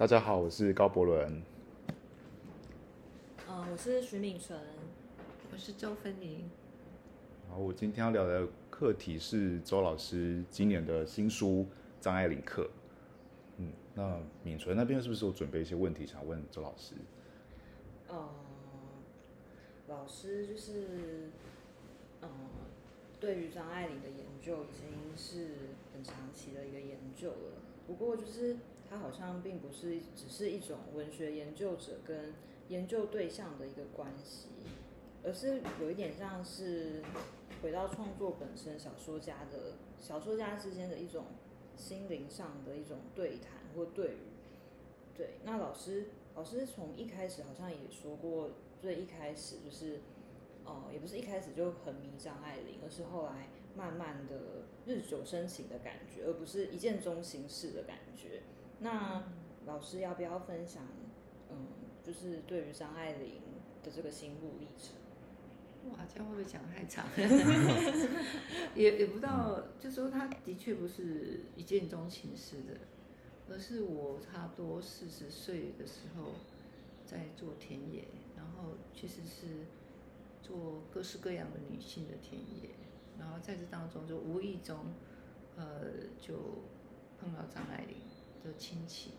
大家好，我是高博伦。嗯、我是徐敏纯。我是周芬妮。然后我今天要聊的课题是周老师今年的新书《张爱玲课》。嗯，那敏纯那边是不是有准备一些问题想问周老师？呃，老师就是，嗯、对于张爱玲的研究已经是很长期的一个研究了。不过就是他好像并不是只是一种文学研究者跟研究对象的一个关系，而是有一点像是回到创作本身，小说家的小说家之间的一种心灵上的一种对谈或对语。对，那老师老师从一开始好像也说过，最一开始就是，呃，也不是一开始就很迷张爱玲，而是后来慢慢的日久生情的感觉，而不是一见钟情式的感觉。那老师要不要分享，嗯，就是对于张爱玲的这个心路历程？哇，这样会不会讲太长？也也不知道，就说他的确不是一见钟情式的，而是我差不多四十岁的时候在做田野，然后其实是做各式各样的女性的田野，然后在这当中就无意中，呃，就碰到张爱玲的亲戚，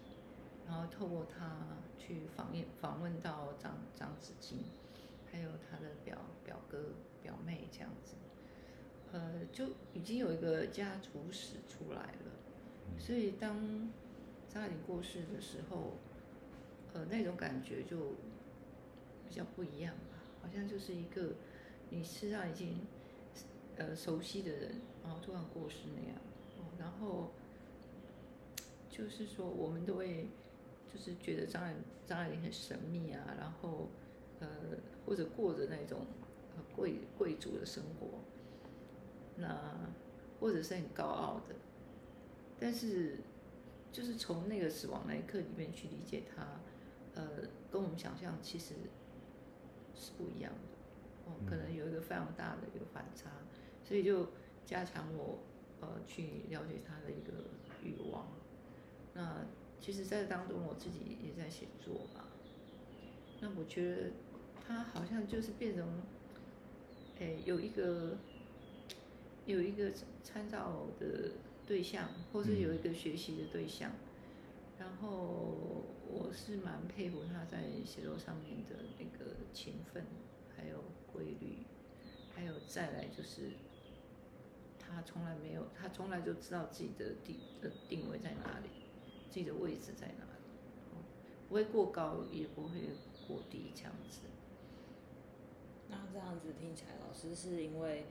然后透过他去访问访问到张张子静。还有他的表表哥、表妹这样子，呃，就已经有一个家族史出来了。所以当张爱玲过世的时候，呃，那种感觉就比较不一样吧，好像就是一个你身上已经呃熟悉的人，然后突然过世那样。哦，然后就是说，我们都会就是觉得张爱张爱玲很神秘啊，然后。呃，或者过着那种呃贵贵族的生活，那或者是很高傲的，但是就是从那个死亡那一刻里面去理解他，呃，跟我们想象其实是不一样的，哦，可能有一个非常大的一个反差，所以就加强我呃去了解他的一个欲望。那其实，在当中我自己也在写作嘛，那我觉得。他好像就是变成，诶，有一个有一个参照的对象，或是有一个学习的对象。然后我是蛮佩服他在写作上面的那个勤奋，还有规律，还有再来就是他从来没有，他从来就知道自己的定的定位在哪里，自己的位置在哪里，不会过高，也不会过低，这样子。那这样子听起来，老师是因为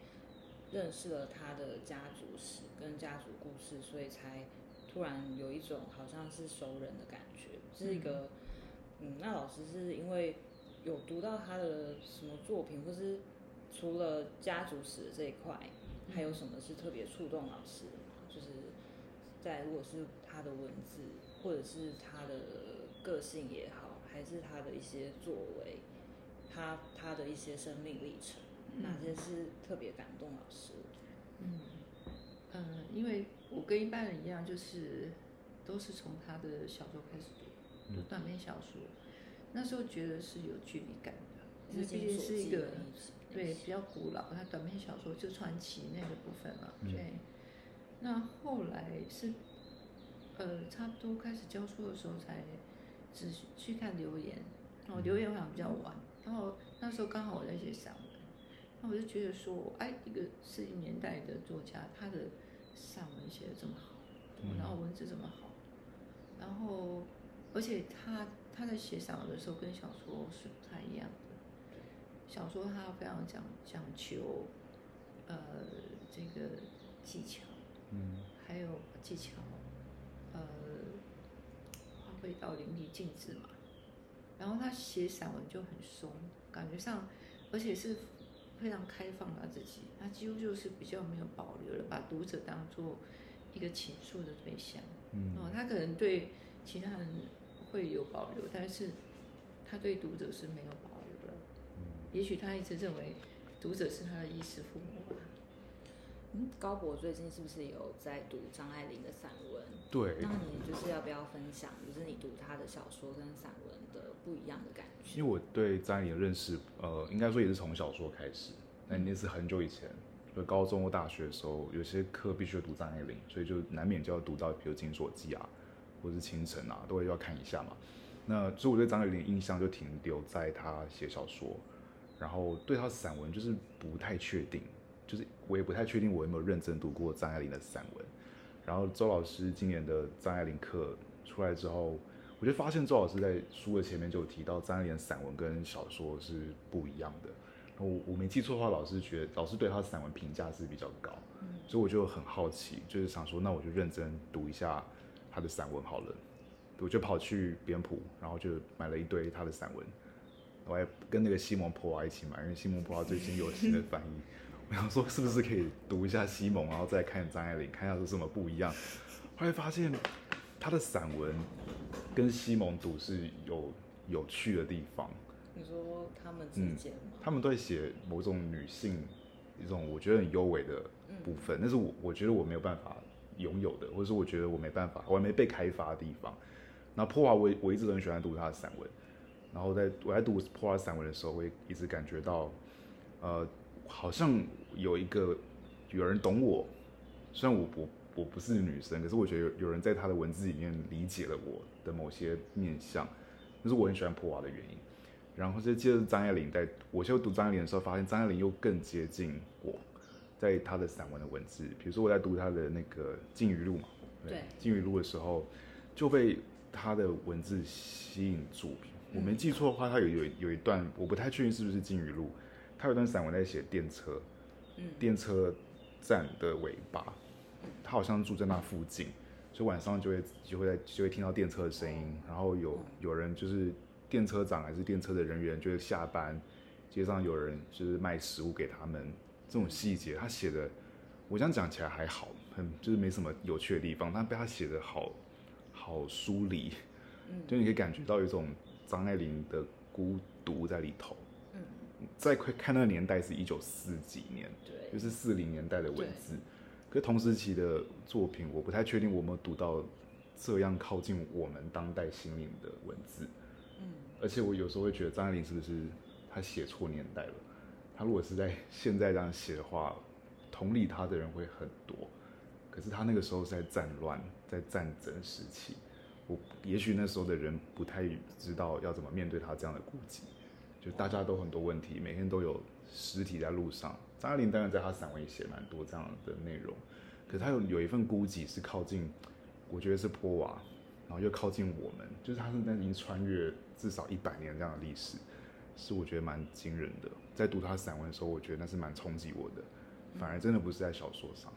认识了他的家族史跟家族故事，所以才突然有一种好像是熟人的感觉。是一个，嗯，那老师是因为有读到他的什么作品，或是除了家族史这一块，还有什么是特别触动老师的吗？就是在如果是他的文字，或者是他的个性也好，还是他的一些作为。他他的一些生命历程，哪些是特别感动老师？嗯嗯，因为我跟一般人一样，就是都是从他的小说开始读，读短篇小说。那时候觉得是有距离感的，因为毕竟是一个对比较古老，他短篇小说就传奇那个部分嘛。对。那后来是呃，差不多开始教书的时候，才只去看留言。哦，留言好像比较晚。然后那时候刚好我在写散文，那我就觉得说，哎，一个四零年代的作家，他的散文写的这么好，然后文字这么好，然后而且他他在写散文的时候跟小说是不太一样的。小说他非常讲讲求，呃，这个技巧，嗯，还有技巧，呃，发挥到淋漓尽致嘛。然后他写散文就很松，感觉上，而且是非常开放他自己，他几乎就是比较没有保留了，把读者当做一个倾诉的对象。嗯，哦，他可能对其他人会有保留，但是他对读者是没有保留的。嗯，也许他一直认为读者是他的衣食父母吧。嗯，高博最近是不是有在读张爱玲的散文？对，那你就是要不要分享，就是你读她的小说跟散文的不一样的感觉？因为我对张爱玲的认识，呃，应该说也是从小说开始，那那是很久以前，就高中或大学的时候，有些课必须要读张爱玲，所以就难免就要读到，比如《金锁记》啊，或者是《清晨》啊，都会要看一下嘛。那所以我对张爱玲的印象就停留在她写小说，然后对她散文就是不太确定。就是我也不太确定我有没有认真读过张爱玲的散文，然后周老师今年的张爱玲课出来之后，我就发现周老师在书的前面就有提到张爱玲散文跟小说是不一样的。我我没记错的话，老师觉得老师对他的散文评价是比较高，所以我就很好奇，就是想说那我就认真读一下他的散文好了。我就跑去边谱，然后就买了一堆他的散文，我还跟那个西蒙普瓦一起买，因为西蒙普瓦最近有新的翻译。我想说，是不是可以读一下西蒙，然后再看张爱玲，看一下有什么不一样？后来发现他的散文跟西蒙读是有有趣的地方。你说他们之间吗？他们都在写某种女性一种我觉得很优美的部分，那是我我觉得我没有办法拥有的，或者是我觉得我没办法，我还没被开发的地方。那破华，我我一直都很喜欢读他的散文，然后在我在读破华散文的时候，我也一直感觉到，呃。好像有一个有人懂我，虽然我不我不是女生，可是我觉得有有人在他的文字里面理解了我的某些面相，那是我很喜欢普娃的原因。然后就接着张爱玲，在我就读张爱玲的时候，发现张爱玲又更接近我，在她的散文的文字，比如说我在读她的那个《金鱼录》嘛，对，《金鱼录》的时候就被她的文字吸引住。我没记错的话，她有有有一段，我不太确定是不是《金鱼录》。他有段散文在写电车，嗯。电车站的尾巴，他好像住在那附近，所以晚上就会就会在就会听到电车的声音，然后有有人就是电车长还是电车的人员就会下班，街上有人就是卖食物给他们，这种细节他写的，我这样讲起来还好，很就是没什么有趣的地方，但被他写的好好疏离，嗯。就你可以感觉到有一种张爱玲的孤独在里头。再快看那个年代是一九四几年，对，就是四零年代的文字。可同时期的作品，我不太确定我们读到这样靠近我们当代心灵的文字。嗯，而且我有时候会觉得张爱玲是不是她写错年代了？她如果是在现在这样写的话，同理她的人会很多。可是她那个时候是在战乱，在战争时期，我也许那时候的人不太知道要怎么面对她这样的孤寂。就大家都很多问题，每天都有尸体在路上。张爱玲当然在她散文也写蛮多这样的内容，可是她有有一份孤寂是靠近，我觉得是坡瓦，然后又靠近我们，就是她是在已经穿越至少一百年这样的历史，是我觉得蛮惊人的。在读她散文的时候，我觉得那是蛮冲击我的，反而真的不是在小说上。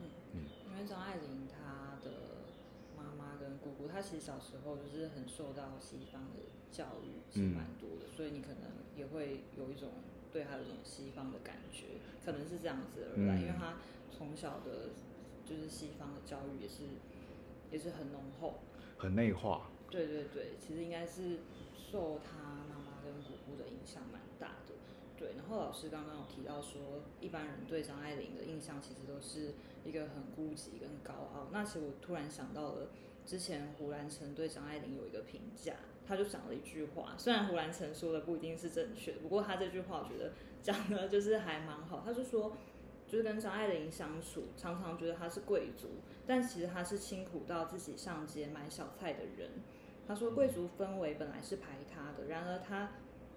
嗯嗯，因为张爱玲她的妈跟姑姑，她其实小时候就是很受到西方的。教育是蛮多的，所以你可能也会有一种对他有一种西方的感觉，可能是这样子而来，因为他从小的，就是西方的教育也是也是很浓厚，很内化。对对对，其实应该是受他妈妈跟姑姑的影响蛮大的。对，然后老师刚刚有提到说，一般人对张爱玲的印象其实都是一个很孤寂跟高傲。那其实我突然想到了，之前胡兰成对张爱玲有一个评价。他就讲了一句话，虽然胡兰成说的不一定是正确，不过他这句话我觉得讲的就是还蛮好。他就说，就是跟张爱玲相处，常常觉得她是贵族，但其实她是辛苦到自己上街买小菜的人。他说，贵族氛围本来是排他的，然而他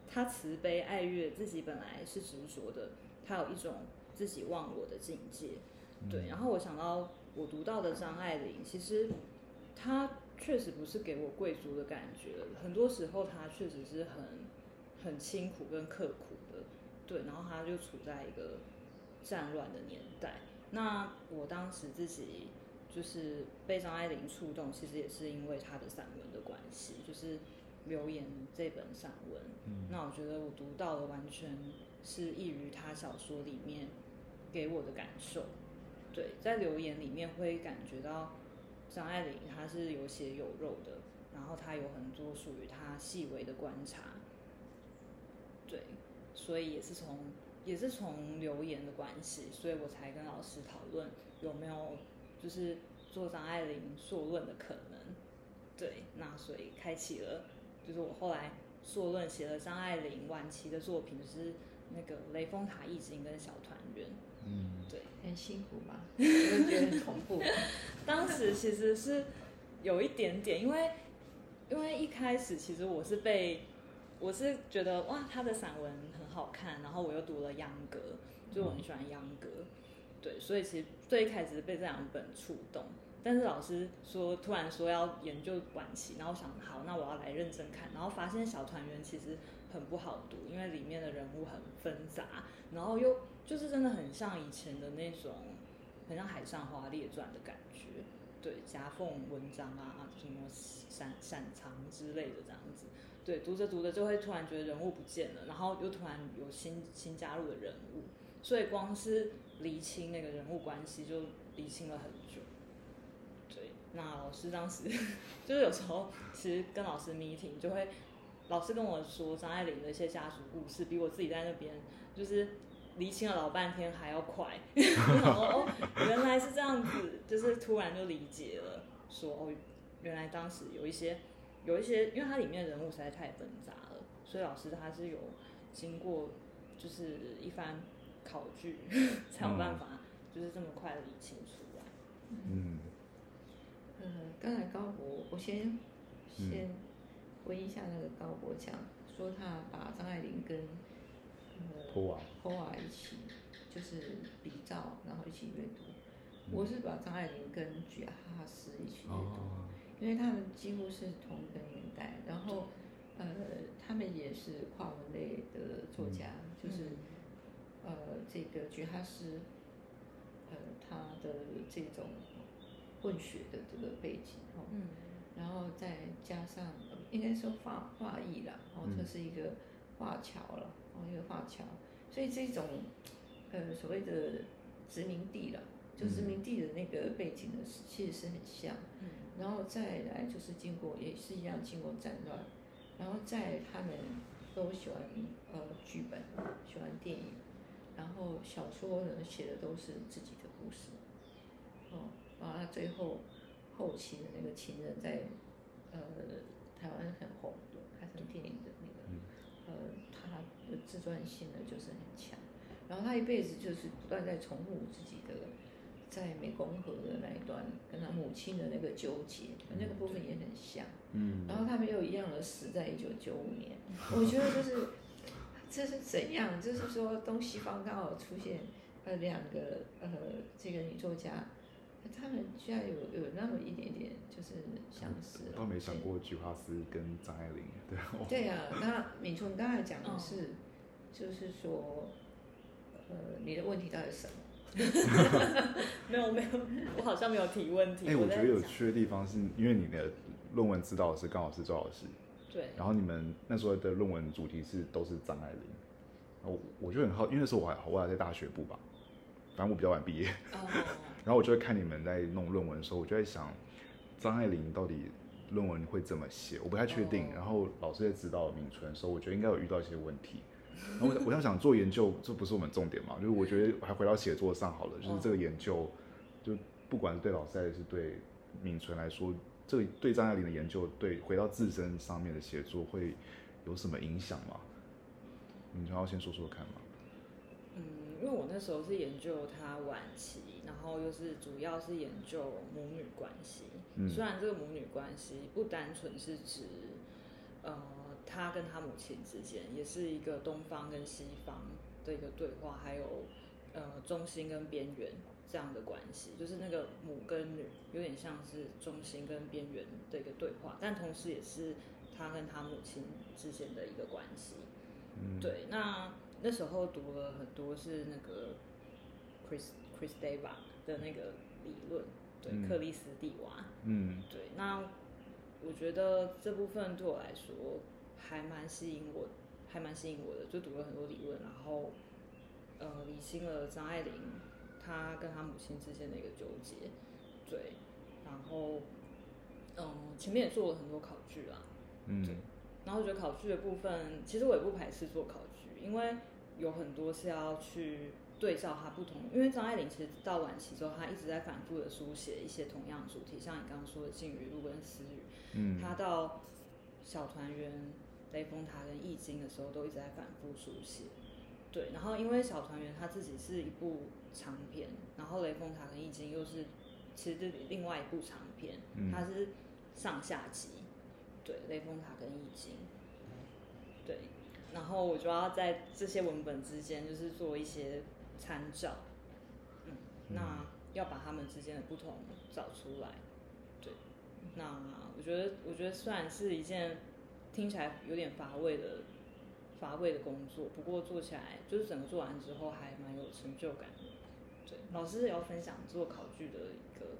他慈悲爱乐，自己本来是执着的，他有一种自己忘我的境界。对，然后我想到我读到的张爱玲，其实他。确实不是给我贵族的感觉，很多时候他确实是很很辛苦跟刻苦的，对，然后他就处在一个战乱的年代。那我当时自己就是被张爱玲触动，其实也是因为他的散文的关系，就是《留言》这本散文。那我觉得我读到的完全是异于他小说里面给我的感受。对，在《留言》里面会感觉到。张爱玲她是有血有肉的，然后她有很多属于她细微的观察，对，所以也是从也是从留言的关系，所以我才跟老师讨论有没有就是做张爱玲硕论的可能。对，那所以开启了，就是我后来硕论写了张爱玲晚期的作品，就是那个《雷峰塔意境》跟《小团圆》。嗯，对，很辛苦吧？我觉得很恐怖。当时其实是有一点点，因为因为一开始其实我是被我是觉得哇，他的散文很好看，然后我又读了秧歌，就我很喜欢秧歌，对，所以其实最一开始是被这两本触动。但是老师说，突然说要研究晚期，然后想好，那我要来认真看，然后发现《小团圆》其实很不好读，因为里面的人物很纷杂，然后又就是真的很像以前的那种，很像《海上花列传》的感觉，对，夹缝文章啊，什么闪闪藏之类的这样子，对，读着读着就会突然觉得人物不见了，然后又突然有新新加入的人物，所以光是厘清那个人物关系就厘清了很久。对，那老师当时就是有时候其实跟老师 meeting 就会，老师跟我说张爱玲的一些家族故事，比我自己在那边就是厘清了老半天还要快。然后哦，原来是这样子，就是突然就理解了，说哦，原来当时有一些有一些，因为它里面的人物实在太纷杂了，所以老师他是有经过就是一番考据 才有办法，就是这么快的理清出来。嗯，呃，刚才高博，我先先回忆一下那个高博讲说他把张爱玲跟一起就是比照，然后一起阅读。我是把张爱玲跟举哈哈斯一起阅读，哦，因为他们几乎是同一个年代，然后呃，他们也是跨文类的作家，就是呃，这个举哈斯，呃，他的这种混血的这个背景哦，嗯。然后再加上呃应该说画画艺啦，然后这是一个画桥了，哦，一个华侨，所以这种呃所谓的殖民地了，就殖民地的那个背景呢，是其实是很像。嗯。然后再来就是经过也是一样经过战乱，然后在他们都喜欢呃剧本，喜欢电影，然后小说呢写的都是自己的故事，哦，然后他最后后期的那个情人在呃台湾很红的，拍成电影的那个，嗯。呃他的自传性呢就是很强，然后他一辈子就是不断在重复自己的。在湄公河的那一段，跟他母亲的那个纠结，那个部分也很像。嗯，然后他们又一样的死在一九九五年，我觉得就是这是怎样？就是说东西方刚好出现呃两个呃这个女作家，他们居然有有那么一点点就是相似了。倒没想过菊花丝跟张爱玲，对，哦 对啊、那敏纯刚才讲的是，就是说，呃，你的问题到底是什么？没有没有，我好像没有提问题。哎、我在觉得有趣的地方是因为你的论文指导是刚好是周老师，对，然后你们那时候的论文主题是都是张爱玲，我我就很好，因为那时候我还我还在大学部吧，反正我比较晚毕业，哦，然后我就会看你们在弄论文的时候，我就在想张爱玲到底论文会怎么写，我不太确定。哦然后老师在指导敏纯的时候，我觉得应该有遇到一些问题。然后我我想想做研究，这不是我们重点嘛？就是我觉得还回到写作上好了，就是这个研究，就不管是对老师还是对敏纯来说，这个对张爱玲的研究，对回到自身上面的写作会有什么影响吗？敏纯要先说说看嘛。嗯，因为我那时候是研究他晚期，然后又是主要是研究母女关系。嗯虽然这个母女关系不单纯是指，呃，他跟他母亲之间，也是一个东方跟西方的一个对话，还有呃中心跟边缘这样的关系，就是那个母跟女有点像是中心跟边缘的一个对话，但同时也是他跟他母亲之间的一个关系。嗯，对，那那时候读了很多是那个 Chris Chris Dava 的那个理论，对，嗯。克里斯蒂娃，嗯。对，那我觉得这部分对我来说还蛮吸引我，还蛮吸引我的，就读了很多理论，然后呃理清了张爱玲她跟她母亲之间的一个纠结，对，然后嗯前面也做了很多考据啦，嗯。然后我觉得考据的部分，其实我也不排斥做考据，因为有很多是要去对照他不同，因为张爱玲其实到晚期之后，她一直在反复的书写一些同样主题，像你刚刚说的《静语录》跟《私语》，嗯，她到小团圆、雷峰塔跟易经的时候，都一直在反复书写。对，然后因为小团圆它自己是一部长篇，然后雷峰塔跟易经又是其实是另外一部长篇，嗯它是上下集。对，雷峰塔跟易经，对，然后我就要在这些文本之间就是做一些参照，嗯，那要把他们之间的不同找出来，对，那我觉得我觉得虽然是一件听起来有点乏味的乏味的工作，不过做起来就是整个做完之后还蛮有成就感的，对，老师也要分享做考据的一个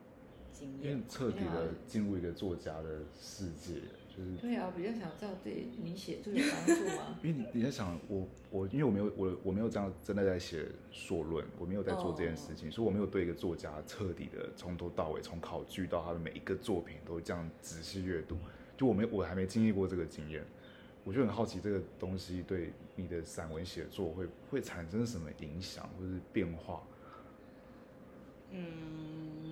经验。因为，彻底的进入一个作家的世界，就是对啊，我比较想知道对你写作有帮助吗？因为你你在想我我因为我没有我我没有这样真的在写硕论，我没有在做这件事情，所以我没有对一个作家彻底的从头到尾，从考据到他的每一个作品都这样仔细阅读，就我没我还没经历过这个经验，我就很好奇这个东西对你的散文写作会会产生什么影响或是变化？嗯，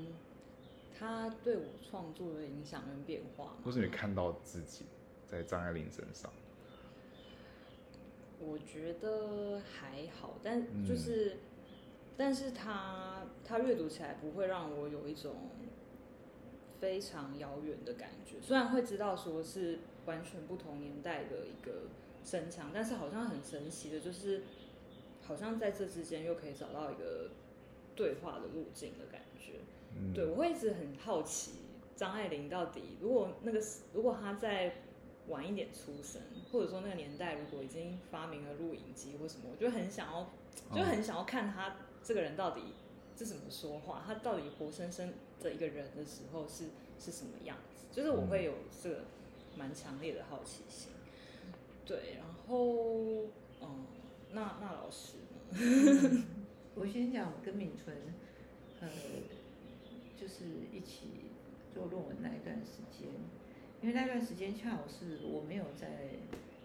他对我创作的影响跟变化，或是你看到自己在张爱玲身上？我觉得还好，但嗯就是，但是他他阅读起来不会让我有一种非常遥远的感觉。虽然会知道说是完全不同年代的一个声腔，但是好像很神奇的，就是好像在这之间又可以找到一个对话的路径的感觉。嗯，对，我会一直很好奇张爱玲到底，如果那个时如果她在晚一点出生，或者说那个年代如果已经发明了录影机或什么，我就很想要，就很想要看她这个人到底是怎么说话，她到底活生生的一个人的时候是是什么样子，就是我会有这个蛮强烈的好奇心。对，然后嗯，那那老师呢？我先讲我跟敏纯，呃，就是一起做论文那一段时间，因为那段时间恰好是我没有在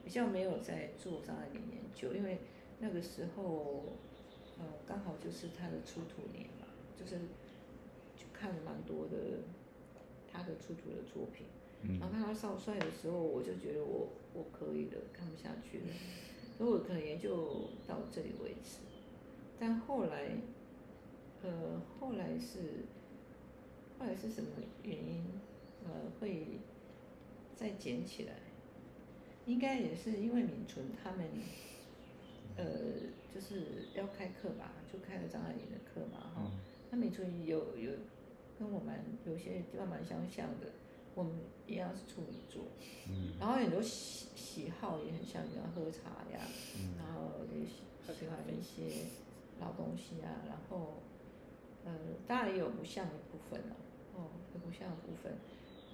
比较没有在做张爱玲研究，因为那个时候，呃，刚好就是他的出土年嘛，就是就看了蛮多的他的出土的作品。然后看他少帅的时候，我就觉得我我可以了，看不下去了，所以我可能研究到这里为止。但后来，呃，后来是后来是什么原因？呃，会再捡起来？应该也是因为敏纯他们，呃，就是要开课吧，就开了张爱玲的课嘛，哈、嗯。那敏纯有有跟我们有些地方蛮相像的，我们一样是处女座，嗯。然后很多喜喜好也很像，比方喝茶呀，嗯。然后也喜喜欢一些老东西啊，然后呃，当然也有不像的部分哦，哦，有不像的部分，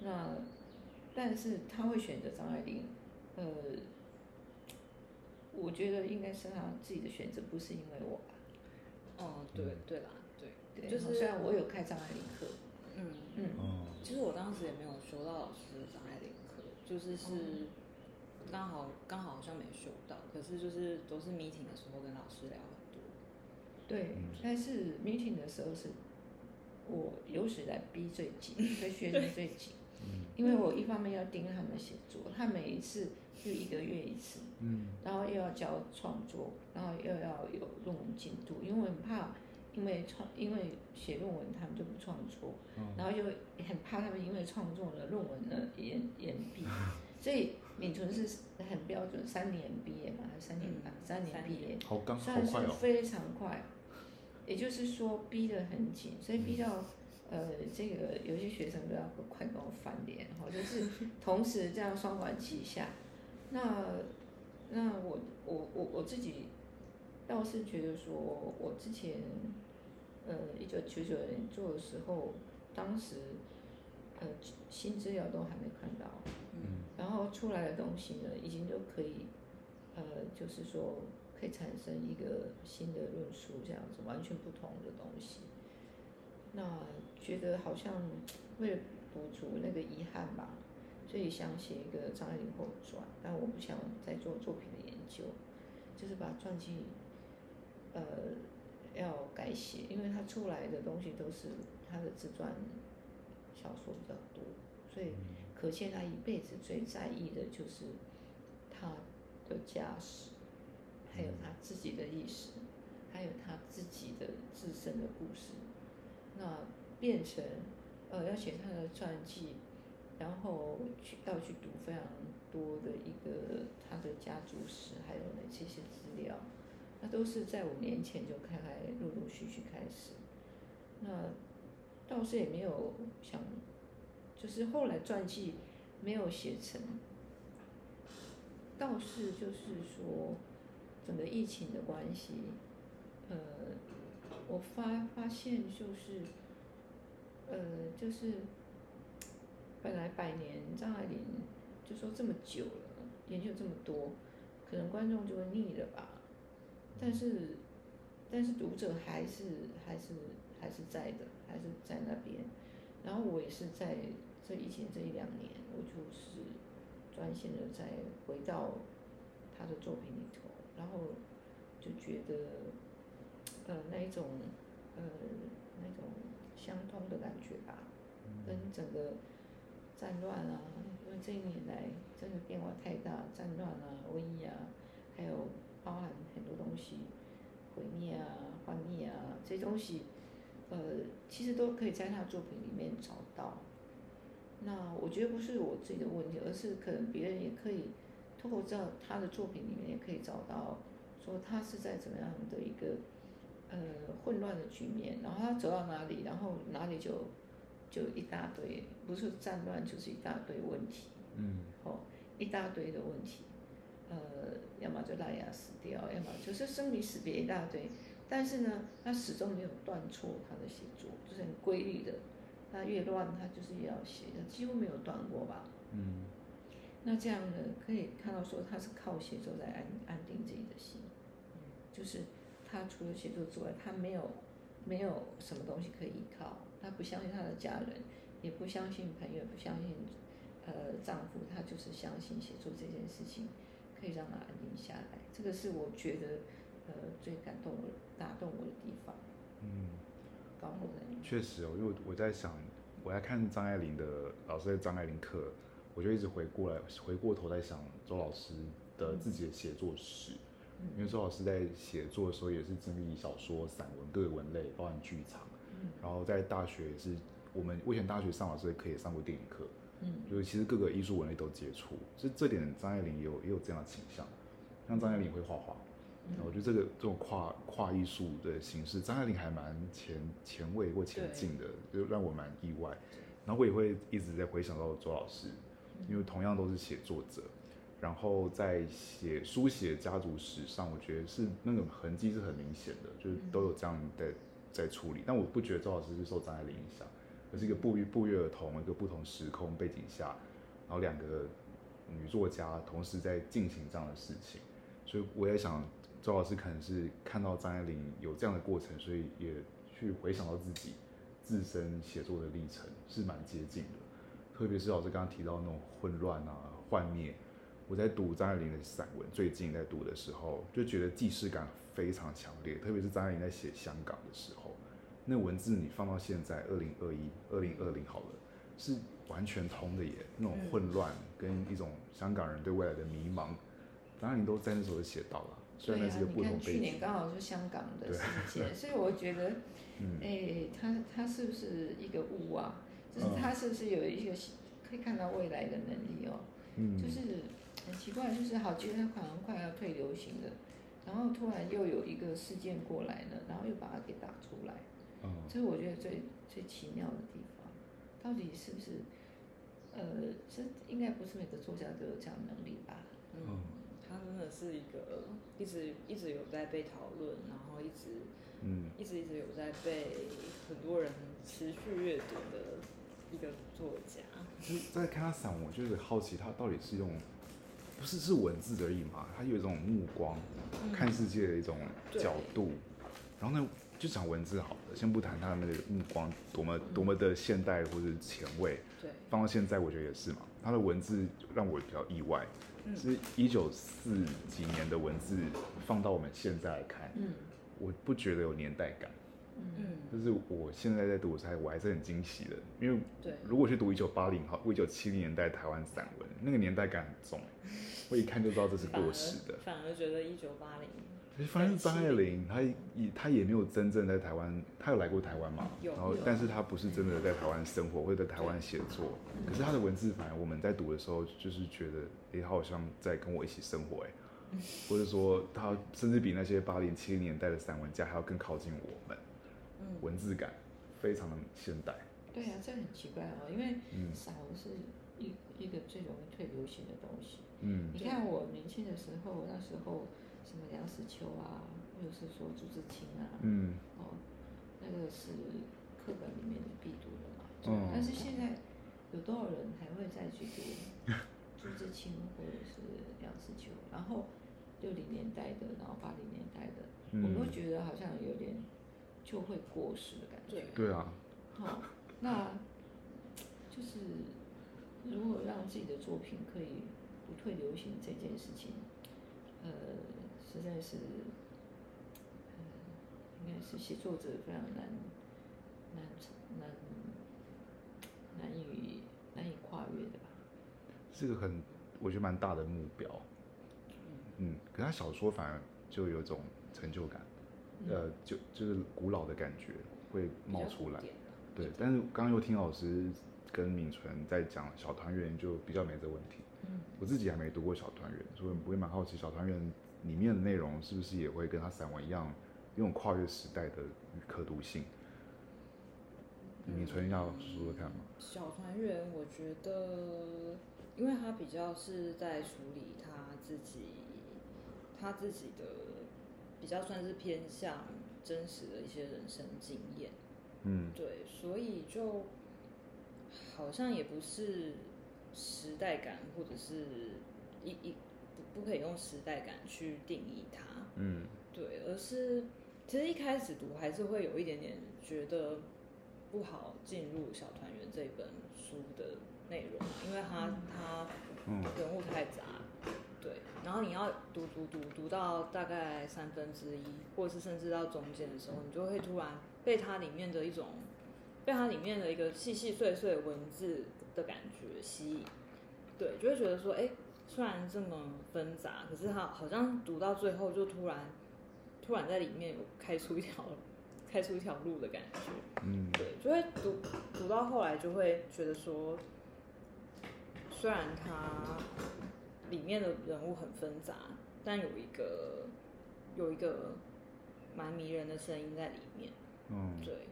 那但是他会选择张爱玲，呃，我觉得应该是他自己的选择，不是因为我吧。哦，对对啦，对，对，就是虽然我有开张爱玲课，嗯。嗯，哦，其实我当时也没有修到老师的张爱玲课，就是是刚好刚好好像没修到，可是就是都是 meeting 的时候跟老师聊很多。对嗯，但是 meeting 的时候是我有史以来逼最紧，对学生最紧，嗯。因为我一方面要盯他们写作，他每一次就一个月一次，嗯。然后又要教创作，然后又要有论文进度，因为我很怕，因为创因为写论文他们就不创作，哦然后就很怕他们因为创作了论文呢延延毕，所以敏纯是很标准三年毕业嘛，还是三年半、嗯三年毕业，好刚好哦，是非常快，也就是说逼得很紧，所以逼到呃这个有些学生都要快跟我翻脸，哈，就是 同时这样双管齐下。那那我我我我自己倒是觉得说，我之前呃一九九九年做的时候，当时呃新资料都还没看到，嗯。然后出来的东西呢，已经都可以，呃，就是说可以产生一个新的论述，这样子完全不同的东西。那觉得好像为了补足那个遗憾吧，所以想写一个张爱玲后传，但我不想再做作品的研究，就是把传记呃要改写，因为他出来的东西都是他的自传小说比较多，所以可见他一辈子最在意的就是他的家史，还有他自己的意识，还有他自己的自身的故事。那变成呃要写他的传记，然后去要去读非常多的一个他的家族史，还有呢这些资料，那都是在五年前就开开陆陆续续开始。那倒是也没有想，就是后来传记没有写成，倒是就是说整个疫情的关系，呃，我发发现就是，呃，就是本来百年张爱玲就说这么久了，研究这么多，可能观众就会腻了吧，但是但是读者还是还是还是在的，还是在那边。然后我也是在这以前这一两年，我就是专心的在回到他的作品里头，然后就觉得，呃，那一种呃那种相通的感觉吧，跟整个战乱啊，因为这一年来真的变化太大，战乱啊、瘟疫啊，还有包含很多东西毁灭啊、幻灭啊这些东西，呃，其实都可以在他作品里面找到。那我觉得不是我自己的问题，而是可能别人也可以透过这他的作品里面也可以找到，说他是在怎么样的一个呃混乱的局面，然后他走到哪里，然后哪里就就一大堆，不是战乱就是一大堆问题，嗯。哦，一大堆的问题，呃，要么就赖牙死掉，要么就是生离死别一大堆，但是呢，他始终没有断错他的写作，就是很规律的，他越乱他就是越要写的，几乎没有断过吧。嗯那这样呢，可以看到说他是靠写作在安安定自己的心，就是他除了写作之外，他没有没有什么东西可以依靠，他不相信他的家人，也不相信朋友，不相信呃丈夫，他就是相信写作这件事情可以让他安定下来，这个是我觉得呃最感动我、打动我的地方。嗯，高后人，确实哦，因为我在想，我在看张爱玲的老师的张爱玲课，我就一直回过来回过头在想周老师的自己的写作史，因为周老师在写作的时候也是经历小说、散文各个文类，包含剧场，嗯。然后在大学也是我们我以前大学上老师也上过电影课，嗯。就是其实各个艺术文类都接触，这这点张爱玲也有也有这样的倾向，像张爱玲也会画画，嗯。我觉得这个这种跨跨艺术的形式，张爱玲还蛮前前卫或前进的，就让我蛮意外。然后我也会一直在回想到周老师，因为同样都是写作者，然后在写书写家族史上，我觉得是那种痕迹是很明显的，就是都有这样在在处理。但我不觉得周老师是受张爱玲影响，而是一个不约不约而同，一个不同时空背景下，然后两个女作家同时在进行这样的事情。所以我也想，周老师可能是看到张爱玲有这样的过程，所以也去回想到自己自身写作的历程是蛮接近的。特别是老师刚刚提到那种混乱啊、幻灭，我在读张爱玲的散文，最近在读的时候，就觉得既视感非常强烈。特别是张爱玲在写香港的时候，那文字你放到现在二零二一、二零二零好了，是完全通的耶。那种混乱跟一种香港人对未来的迷茫，张爱玲都在那时候写到了。虽然对啊，那是个不你看去同背景，年刚好是香港的对事件，所以我觉得，嗯哎、他他是不是一个物啊？就是嗯他是不是有一个可以看到未来的能力哦？嗯，就是很奇怪，就是好，觉得他好像快要退流行了，然后突然又有一个事件过来了，然后又把它给打出来，哦这是我觉得最最奇妙的地方。到底是不是？呃，这应该不是每个作家都有这样的能力吧？嗯，他真的是一个一直一直有在被讨论，然后一直嗯一直一直有在被很多人持续阅读的一个作家。就是在看他散文，我就是好奇他到底是用不是是文字而已嘛，他有一种目光、嗯。看世界的一种角度。然后呢，就讲文字好了，先不谈他的那个目光多么多么的现代或者前卫，对，放到现在我觉得也是嘛。他的文字让我比较意外，嗯。是一九四几年的文字放到我们现在来看，嗯，我不觉得有年代感，嗯，就是我现在在读才，我还是很惊喜的，因为对，如果去读一九八零好，一九七零年代台湾散文，那个年代感很重，我一看就知道这是过时的。反而觉得一九八零其实发现张爱玲，她也她也没有真正在台湾，她有来过台湾嘛，有然后但是她不是真的在台湾生活或者在台湾写作，可是她的文字反而我们在读的时候，就是觉得，哎，她好像在跟我一起生活，哎，或者说她甚至比那些八零七零年代的散文家还要更靠近我们，嗯文字感非常的现代，对啊，这很奇怪哦，因为嗯。散文是一一个最容易退流行的东西。嗯。你看我年轻的时候，那时候什么梁实秋啊，或者是说朱自清啊，嗯。哦，那个是课本里面的必读的嘛。嗯。但是现在有多少人还会再去读 朱自清或者是梁实秋？然后六零年代的，然后八零年代的，我们会嗯，觉得好像有点就会过时的感觉。对啊，好，那就是如果让自己的作品可以不退流行这件事情，呃，实在是，呃，应该是写作者非常难难难难以难以跨越的吧。是个很我觉得蛮大的目标，嗯，可是他小说反而就有种成就感，呃，就就是古老的感觉会冒出来对，但是刚刚又听老师跟敏纯在讲小团圆，就比较没这问题。嗯，我自己还没读过小团圆，所以我也蛮好奇小团圆里面的内容是不是也会跟他散文一样，有种跨越时代的可读性。敏纯要说说看吗？小团圆，我觉得，因为他比较是在处理他自己，他自己的比较算是偏向真实的一些人生经验，嗯。对，所以就好像也不是时代感，或者是一一不不可以用时代感去定义它，嗯。对，而是其实一开始读还是会有一点点觉得不好进入《小团圆》这本书的内容，因为它它嗯。人物太杂，对，然后你要读读读读到大概三分之一，或者是甚至到中间的时候，你就会突然被它里面的一种被它里面的一个细细碎碎的文字的感觉吸引，对，就会觉得说，哎，虽然这么纷杂，可是它好像读到最后就突然突然在里面有开出一条 开出一条路的感觉，嗯。对，就会读读到后来就会觉得说，虽然它里面的人物很纷杂，但有一个有一个蛮迷人的声音在里面，嗯。对，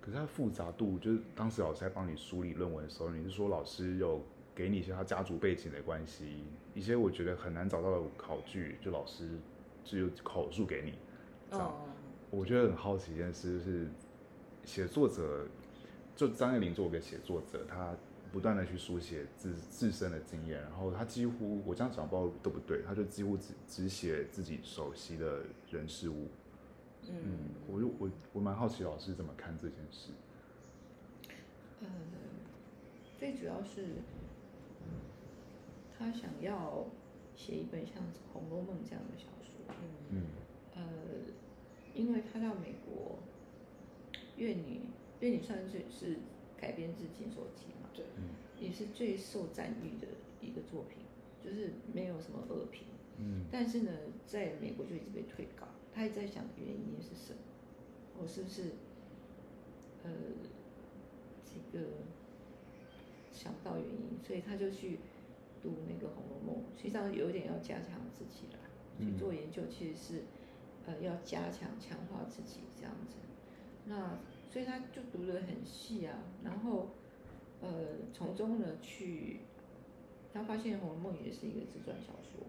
可是它的复杂度，就是当时老师在帮你梳理论文的时候，你是说老师有给你一些他家族背景的关系，一些我觉得很难找到的考据，就老师只有口述给你。这样哦，我觉得很好奇一件事，就是写作者，就张爱玲作为一个写作者，她不断的去书写自自身的经验，然后他几乎我这样讲道对不对，他就几乎只只写自己熟悉的人事物。嗯嗯，，我就我我蛮好奇老师怎么看这件事。呃，最主要是他想要写一本像《红楼梦》这样的小说，嗯嗯呃，因为他到美国，怨女怨女算是是改编自《金锁记》嘛，对，嗯也是最受赞誉的一个作品，就是没有什么恶评。嗯。但是呢，在美国就一直被退稿，他一直在想原因是什么，我是不是呃这个想不到原因，所以他就去读那个《红楼梦》，实际上有一点要加强自己啦，去嗯。做研究其实是呃要加强强化自己这样子，那所以他就读得很细啊，然后呃从中呢去。他发现《红楼梦》也是一个自传小说，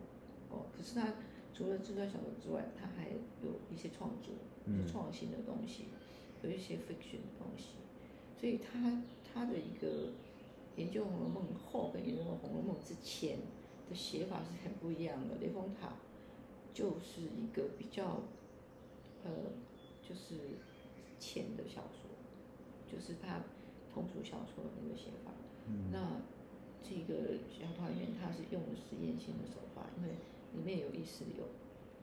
哦，可是他除了自传小说之外，他还有一些创作，嗯是创新的东西，有一些 fiction 的东西，所以他他的一个研究《红楼梦》后跟研究《红楼梦》之前的写法是很不一样的。雷峰塔就是一个比较呃，就是浅的小说，就是他通俗小说的那个写法。嗯那这个小团圆他是用的实验性的手法，因为里面有意识流，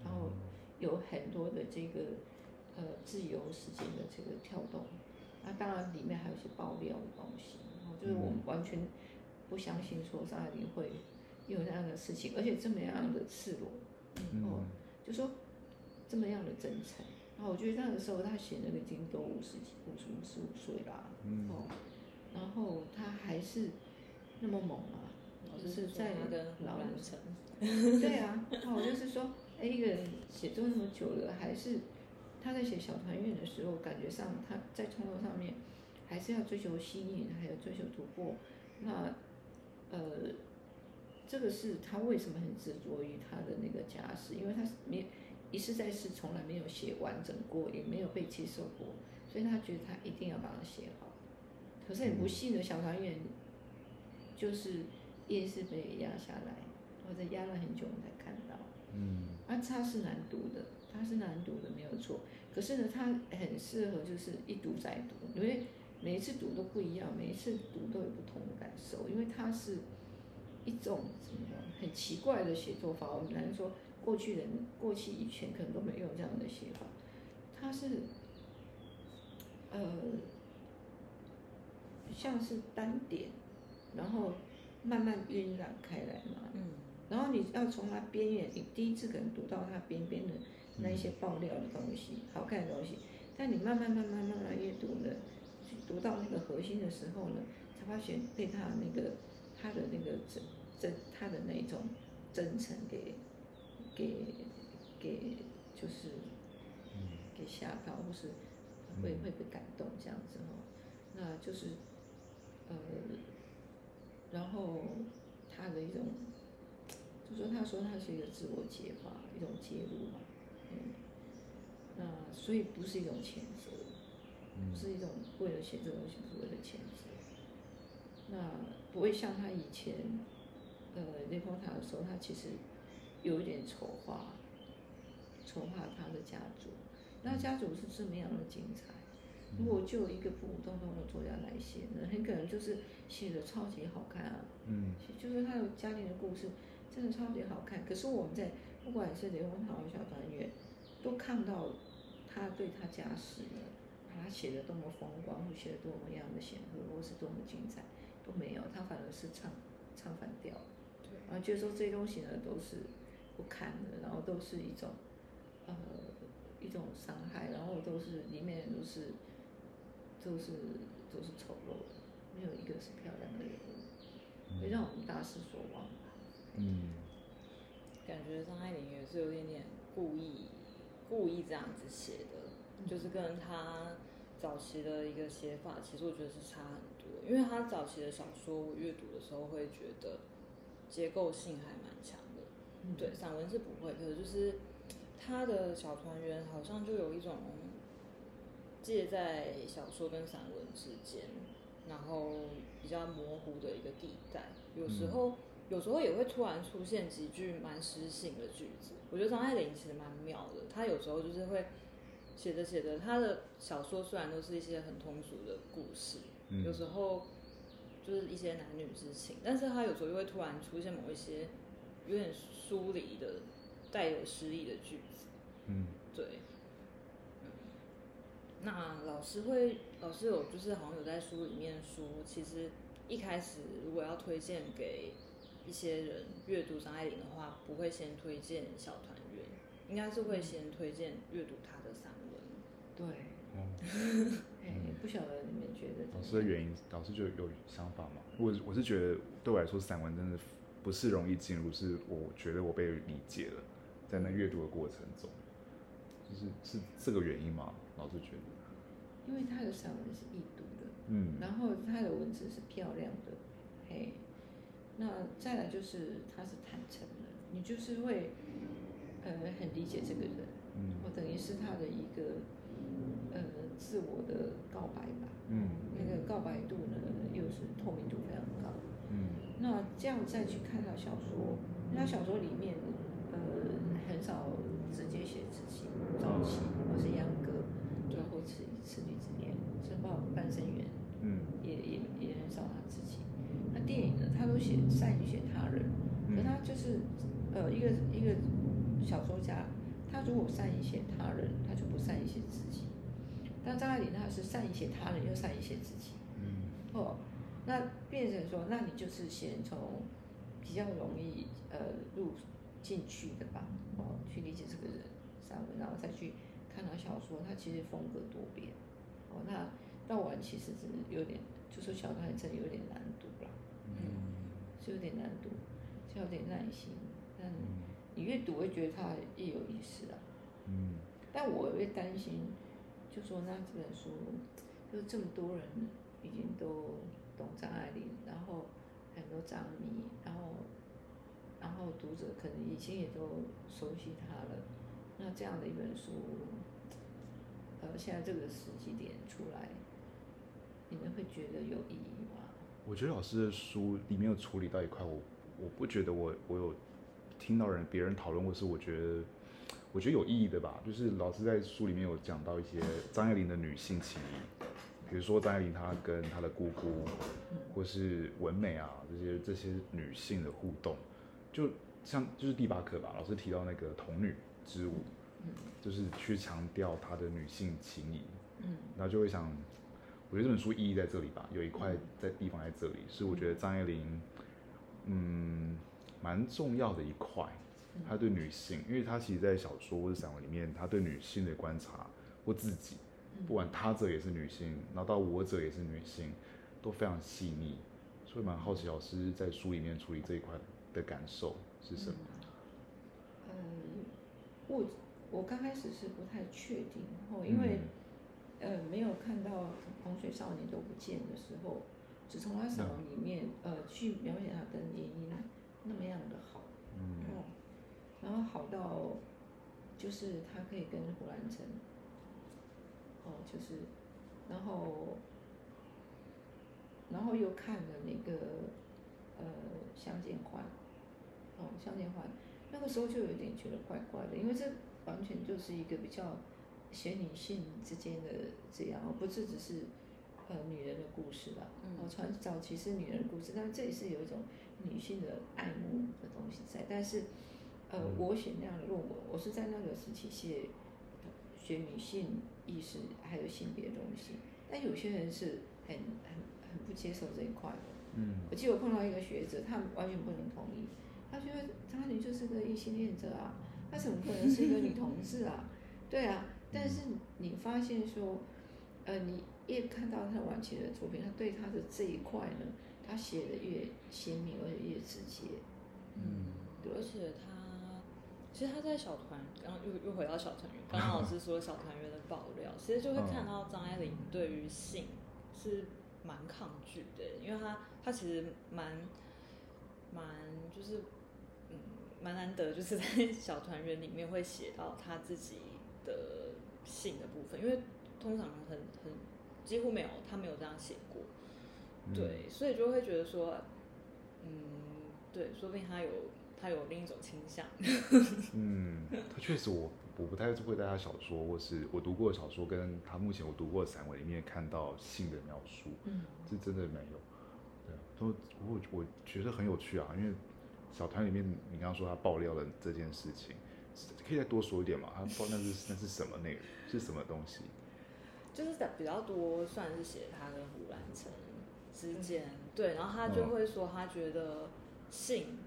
然后有很多的这个呃自由时间的这个跳动，那当然里面还有一些爆料的东西，然后，就是我们完全不相信说张爱玲会有那样的事情，而且这么样的赤裸，嗯哦，就说这么样的真诚。然后我觉得那个时候他写那个已经都五十几、五十五十五岁啦，嗯哦，然后他还是那么猛啊，就是在那个老兰人城，对啊，哦，就是说，哎，一个人写作那么久了，还是他在写小团圆的时候，感觉上他在创作上面还是要追求新颖，还有追求突破。那呃，这个是他为什么很执着于他的那个家世，因为他是没一世在世从来没有写完整过，也没有被接受过，所以他觉得他一定要把它写好。可是很不幸的小团圆，就是夜是被压下来，或者压了很久我们才看到。嗯啊，它是难读的，它是难读的，没有错。可是呢，它很适合就是一读再读，因为每一次读都不一样，每一次读都有不同的感受，因为它是一种什么样很奇怪的写作法。我们来说，过去人过去以前可能都没有这样的写法，它是呃像是单点，然后慢慢晕染开来嘛，嗯，然后你要从它边缘，你第一次可能读到它边边的那一些爆料的东西，好看的东西，但你慢慢慢慢慢慢阅读呢，读到那个核心的时候呢，才发现被他那个他的那个真真他的那种真诚给给给就是给吓到，或是会会被感动这样子哦，那就是呃，然后他的一种。就说他说他是一个自我解法，一种介入嘛，嗯，那所以不是一种谴责，不是一种为了写这东西是为了谴责，那不会像他以前，呃，雷峰塔的时候，他其实有一点筹划，筹划他的家族，那家族是这么样的精彩，如果就一个普普通通的作家来写呢，很可能就是写的超级好看啊，嗯。就是他有家庭的故事。真的超级好看，可是我们在不管是雷峰塔和小团圆，都看到他对他家世呢，把他写的多么风光，或写的多么样的显赫，或是多么精彩，都没有，他反而是唱唱反调，对，然后就说这些东西呢都是不堪的，然后都是一种呃一种伤害，然后都是里面都是都是都是丑陋的，没有一个是漂亮的人物，会让我们大失所望。嗯感觉张爱玲也是有点点故意故意这样子写的，就是跟她早期的一个写法，其实我觉得是差很多。因为她早期的小说，我阅读的时候会觉得结构性还蛮强的，嗯对，散文是不会，可是就是他的小团圆好像就有一种介在小说跟散文之间，然后比较模糊的一个地带，有时候。有时候也会突然出现几句蛮诗性的句子，我觉得张爱玲其实蛮妙的。她有时候就是会写着写着，她的小说虽然都是一些很通俗的故事，嗯有时候就是一些男女之情，但是她有时候又会突然出现某一些有点疏离的、带有诗意的句子。嗯对，嗯，那老师会，老师有就是好像有在书里面说，其实一开始如果要推荐给一些人阅读张爱玲的话，不会先推荐小团圆，应该是会先推荐阅读她的散文。对，哦，哎，不晓得你们觉得？老师的原因，老师就有想法吗？我我是觉得对我来说，散文真的不是容易进入，是我觉得我被理解了，在那阅读的过程中，就是是这个原因吗？老师觉得，因为他的散文是易读的，嗯。然后他的文字是漂亮的，嘿，那再来就是他是坦诚的，你就是会呃很理解这个人，嗯。我等于是他的一个呃自我的告白吧，嗯。那个告白度呢又是透明度非常高。嗯那这样再去看他小说，因为他小说里面呃很少直接写自己早期或是秧歌，最后此此女之恋，申报半生缘，嗯也也也很少他自己。那电影呢，他都写善于写他人，可他就是呃一个一个小说家，他如果善于写他人，他就不善于写自己。但张爱玲她是善于写他人，又善于写自己。嗯哦，那变成说，那你就是先从比较容易呃入进去的吧，哦，去理解这个人散文，然后再去看他小说，他其实风格多变。哦，那到晚其实真的有点，就说小团真的有点难读啦，嗯是有点难读，是有点耐心。但嗯你越读会觉得他越有意思啊。嗯但我越担心，就说那这本书，就这么多人已经都懂张爱玲，然后很多张迷，然后然后读者可能以前也都熟悉她了，那这样的一本书，呃，现在这个时机点出来，你们会觉得有意义吗？我觉得老师的书里面有处理到一块，我我不觉得我我有听到人别人讨论过，是我觉得我觉得有意义的吧。就是老师在书里面有讲到一些张爱玲的女性情谊，比如说张爱玲她跟她的姑姑，或是文美啊这些这些女性的互动，就像就是第八课吧，老师提到那个童女之舞，就是去强调她的女性情谊，嗯。然后就会想，我觉得这本书意义在这里吧，有一块在地方在这里，是我觉得张爱玲，嗯，蛮重要的一块。她对女性，因为她其实，在小说或者散文里面，她对女性的观察或自己，不管他者也是女性，然后到我者也是女性，都非常细腻，所以蛮好奇老师在书里面处理这一块的感受是什么？嗯，我我刚开始是不太确定，后，因为、呃没有看到《洪水少年都不见》的时候，只从他散文里面呃去描写他跟联姻那么样的好，嗯。哦，然后好到就是他可以跟胡兰成，哦，就是然后然后又看了那个呃《相见欢》，哦，《相见欢》那个时候就有点觉得怪怪的，因为这完全就是一个比较写女性之间的这样，而不是只是呃女人的故事啦。嗯哦，传早期是女人的故事，但这也是有一种女性的爱慕的东西在。但是呃，嗯我写那样的论文，我是在那个时期写学女性意识还有性别的东西，但有些人是很很很不接受这一块的。嗯我记得我碰到一个学者，他完全不能同意，他觉得张爱玲就是个异性恋者啊，他怎么可能是一个女同志啊？对啊，但是你发现说，呃，你越看到他晚期的作品，他对他的这一块呢，他写的越鲜明，而且越直接。嗯而且他其实他在小团，然后又又回到小团圆，刚刚老师说小团圆的爆料，其实就会看到张爱玲对于性是蛮抗拒的，因为他他其实蛮蛮就是嗯蛮难得，就是在小团圆里面会写到他自己的性的部分，因为通常很很几乎没有他没有这样写过，嗯。对，所以就会觉得说，嗯，对，说不定他有他有另一种倾向，嗯，他确实我我不太会在他小说或是我读过的小说跟他目前我读过的散文里面看到性的描述，嗯是真的没有。对，都我我觉得很有趣啊，因为小团里面你刚刚说他爆料了这件事情，可以再多说一点嘛？他爆那是那是什么内容？是什么东西？就是在比较多算是写他跟胡兰成之间，对，然后他就会说他觉得性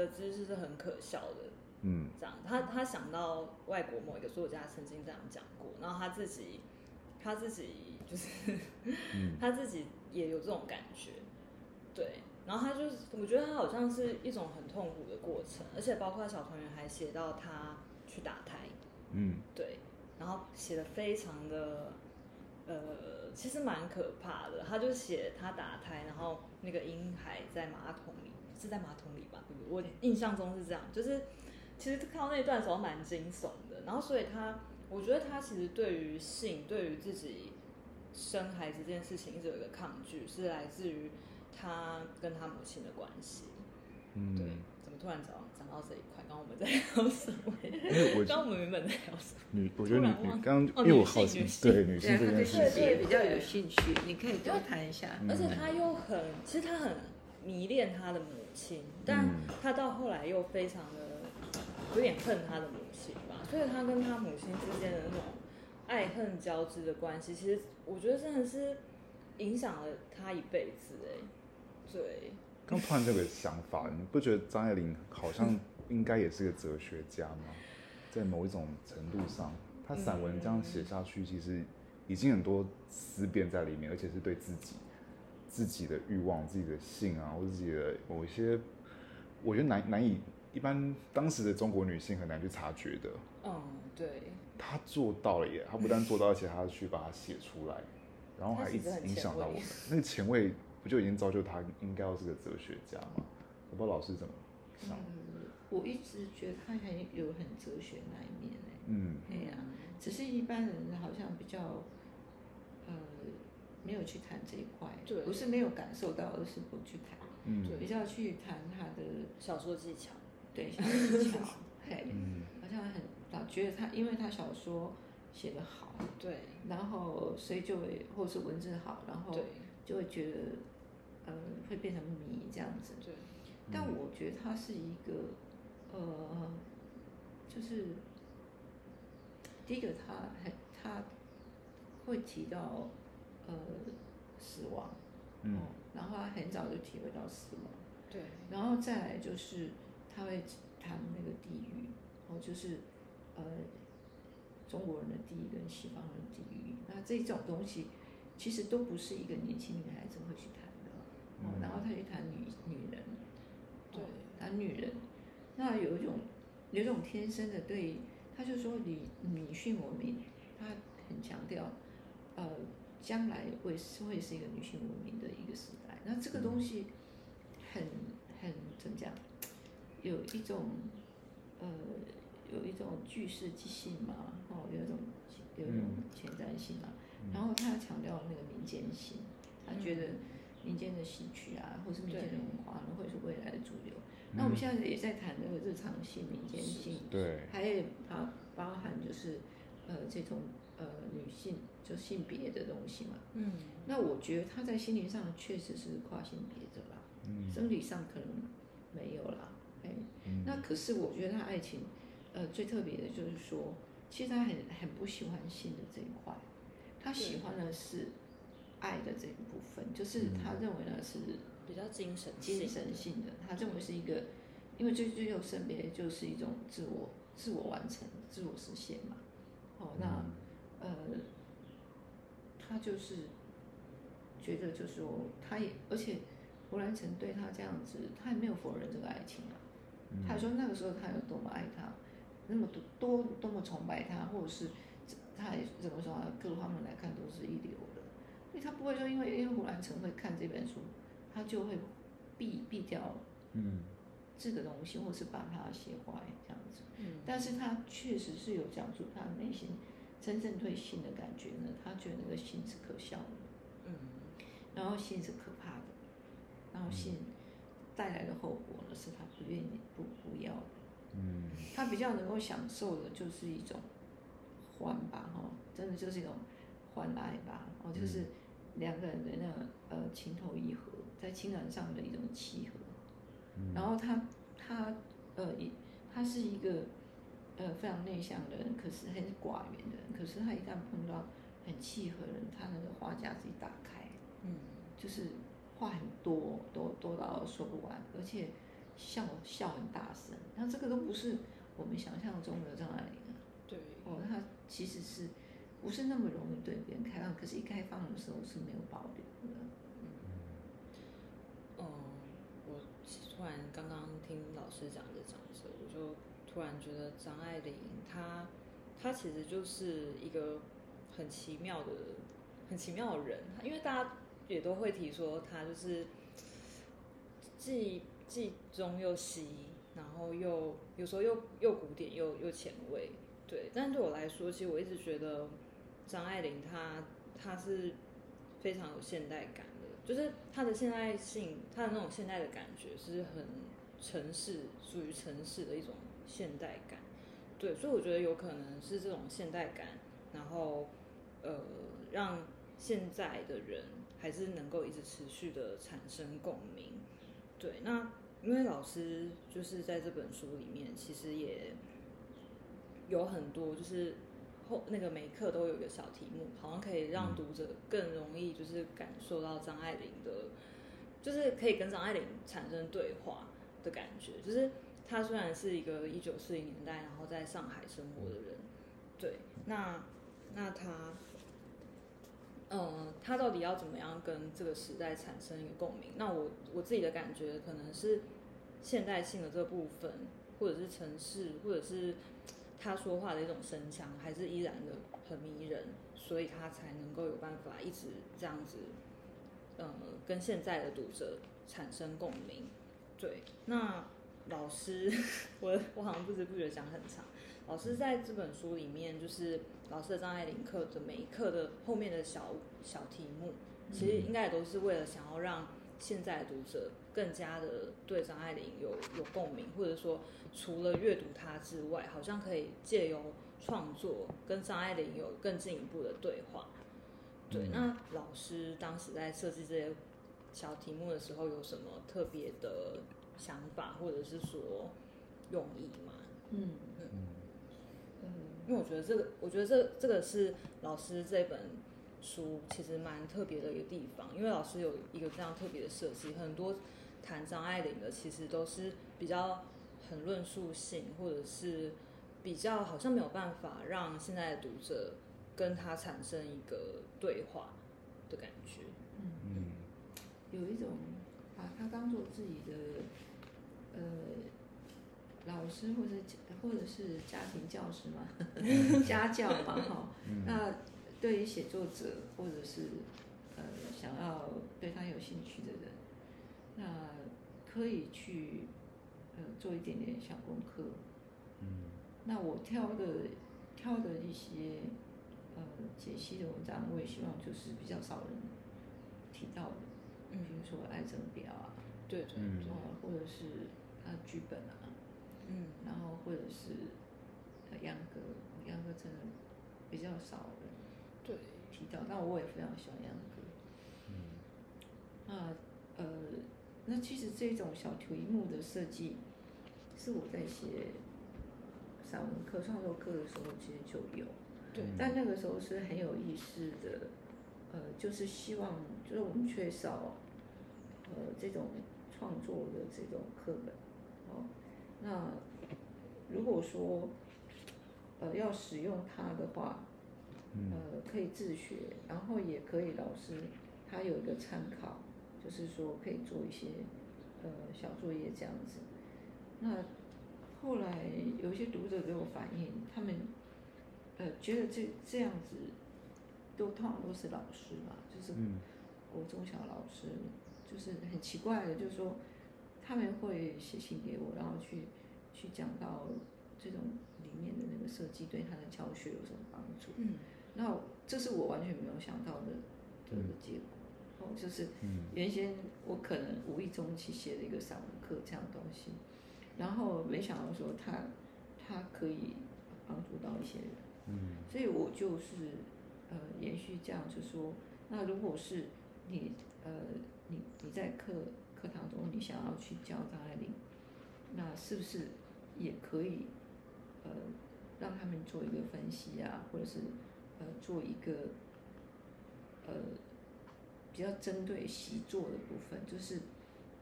的知识是很可笑的，嗯。这样，他他想到外国某一个作家曾经这样讲过，然后他自己他自己就是嗯。他自己也有这种感觉，对，然后他就是我觉得他好像是一种很痛苦的过程，而且包括小团圆还写到他去打胎，嗯。对，然后写的非常的，呃，其实蛮可怕的。他就写他打胎，然后那个婴孩在马桶里，是在马桶里吧？对不对？我印象中是这样，就是其实看到那一段时候蛮惊悚的。然后所以他，我觉得他其实对于性，对于自己生孩子这件事情，一直有一个抗拒，是来自于他跟他母亲的关系。对嗯，，怎么突然讲讲到这一块？刚刚我们在聊什么？因为我刚刚我们原本在聊什么？女，我觉得女女突然忘刚刚哦女因为我好奇性女性对女性这件事情，比较有兴趣，你可以多谈一下。嗯而且他又很，其实他很迷恋他的母亲，但嗯他到后来又非常的有点恨他的母亲吧，所以他跟他母亲之间的那种爱恨交织的关系，其实我觉得真的是影响了他一辈子哎。对，刚突然这个想法，你不觉得张爱玲好像应该也是个哲学家吗？在某一种程度上，他散文这样写下去，其实已经很多思辨在里面，而且是对自己、自己的欲望、自己的性啊，或者自己的某一些，我觉得难难以一般当时的中国女性很难去察觉的。嗯，对。她做到了耶！她不但做到，而且她去把它写出来，然后还一直影响到我们。那个前卫不就已经造就她应该要是个哲学家吗？我不知道老师怎么想。我一直觉得他很有很哲学那一面哎，嗯，对呀，只是一般人好像比较，呃，没有去谈这一块，对，不是没有感受到，而是不去谈，嗯，比较去谈他的小说技巧，对，小说技巧，嘿，好像很老觉得他，因为他小说写得好，对，然后所以就会，或是文字好，然后就会觉得，呃，会变成迷这样子，对，但我觉得他是一个。呃，就是第一个，他很他会提到呃死亡，嗯，然后他很早就体会到死亡，对，然后再来就是他会谈那个地狱，哦，就是呃中国人的地狱跟西方人的地狱，那这种东西其实都不是一个年轻女孩子会去谈的，哦，然后他去谈女女人，对，谈女人。那有一种，有一种天生的对，他就说你女性文明，他很强调，呃，将来会是会是一个女性文明的一个时代。那这个东西很很怎么讲？有一种呃，有一种具世即性嘛，哦，有一种有一种前瞻性嘛。然后他强调那个民间性，他觉得民间的戏曲啊，或是民间的文化，会是未来的主流。那我们现在也在谈那个日常性、民间性，对，还有包包含就是呃这种呃女性就性别的东西嘛。嗯，那我觉得他在心灵上确实是跨性别的啦，嗯，生理上可能没有啦，哎，那可是我觉得他爱情呃最特别的就是说，其实他很很不喜欢性的这一块，他喜欢的是爱的这一部分，就是他认为呢是。比较精神精神性的，他认为是一个，因为最最后生别就是一种自我自我完成、自我实现嘛。哦，那呃，他就是觉得，就是说，他也而且胡兰成对他这样子，他也没有否认这个爱情啊。他说那个时候他有多么爱他，那么多多多么崇拜他，或者是他怎么说啊？各方面来看都是一流的，因为他不会说，因为因为胡兰成会看这本书。他就会避避掉嗯这个东西，或是把它写坏这样子。嗯，但是他确实是有讲出他内心真正对性的感觉呢。他觉得那个性是可笑的，嗯，然后性是可怕的，然后性带来的后果呢是他不愿意不不要的。嗯，他比较能够享受的就是一种欢吧，哈，真的就是一种欢爱吧，哦，就是两个人的那个呃情投意合。在情感上的一种契合，然后他他呃，他是一个呃非常内向的人，可是很寡言的人。可是他一旦碰到很契合的人，他那个话匣子一打开，嗯，就是话很多，多多到说不完，而且笑笑很大声。那这个都不是我们想象中的张爱玲啊。对，哦，他其实是不是那么容易对别人开放？可是一开放的时候是没有保留的。嗯，我突然刚刚听老师讲这讲着，我就突然觉得张爱玲她，她其实就是一个很奇妙的、很奇妙的人。因为大家也都会提说她就是既既中又西，然后又有时候又又古典又又前卫，对。但对我来说，其实我一直觉得张爱玲她她是非常有现代感的。就是她的现代性，她的那种现代的感觉是很城市，属于城市的一种现代感。对，所以我觉得有可能是这种现代感，然后呃，让现在的人还是能够一直持续的产生共鸣。对，那因为老师就是在这本书里面，其实也有很多就是后那个每课都有一个小题目，好像可以让读者更容易就是感受到张爱玲的，就是可以跟张爱玲产生对话的感觉。就是他虽然是一个一九四零年代然后在上海生活的人，对，那那他。嗯，他到底要怎么样跟这个时代产生一个共鸣？那我我自己的感觉可能是现代性的这部分，或者是城市，或者是他说话的一种声腔，还是依然的很迷人，所以他才能够有办法一直这样子，嗯，跟现在的读者产生共鸣。对，那老师，我我好像不知不觉讲很长。老师在这本书里面，就是老师的张爱玲课的每一课的后面的小小题目，其实应该也都是为了想要让现在的读者更加的对张爱玲有有共鸣，或者说除了阅读它之外，好像可以借由创作跟张爱玲有更进一步的对话。对，那老师当时在设计这些小题目的时候，有什么特别的想法，或者是说用意嘛？嗯嗯。因为我觉得这个，我觉得这这个是老师这本书其实蛮特别的一个地方，因为老师有一个这样特别的设计，很多谈张爱玲的其实都是比较很论述性，或者是比较好像没有办法让现在的读者跟他产生一个对话的感觉。嗯嗯，有一种把它当做自己的呃。老师或者或者是家庭教师嘛，家教嘛哈。那对于写作者或者是呃想要对他有兴趣的人，那可以去呃做一点点小功课。嗯。那我挑的挑的一些呃解析的文章，我也希望就是比较少人提到的，比如说爱憎表啊，对对，或者是他剧本啊。嗯，然后或者是秧歌，秧歌真的比较少人对提到，但我也非常喜欢秧歌。嗯，那呃，那其实这种小题目的设计，是我在写散文课、创作课的时候其实就有。对。但那个时候是很有意思的，呃，就是希望，就是我们缺少呃这种创作的这种课本，哦。那如果说，呃，要使用它的话，呃，可以自学，然后也可以老师他有一个参考，就是说可以做一些呃小作业这样子。那后来有一些读者给我反映，他们呃觉得这这样子都通常都是老师嘛，就是国中小老师，就是很奇怪的，就是说。他们会写信给我，然后去去讲到这种里面的那个设计对他的教学有什么帮助。嗯，那这是我完全没有想到的的结果。哦，就是原先我可能无意中去写了一个散文课这样东西，然后没想到说他他可以帮助到一些人。嗯，所以我就是呃延续这样，就说那如果是你呃你你在课。课堂中，你想要去教张爱玲，那是不是也可以，呃，让他们做一个分析啊，或者是呃做一个呃比较针对习作的部分，就是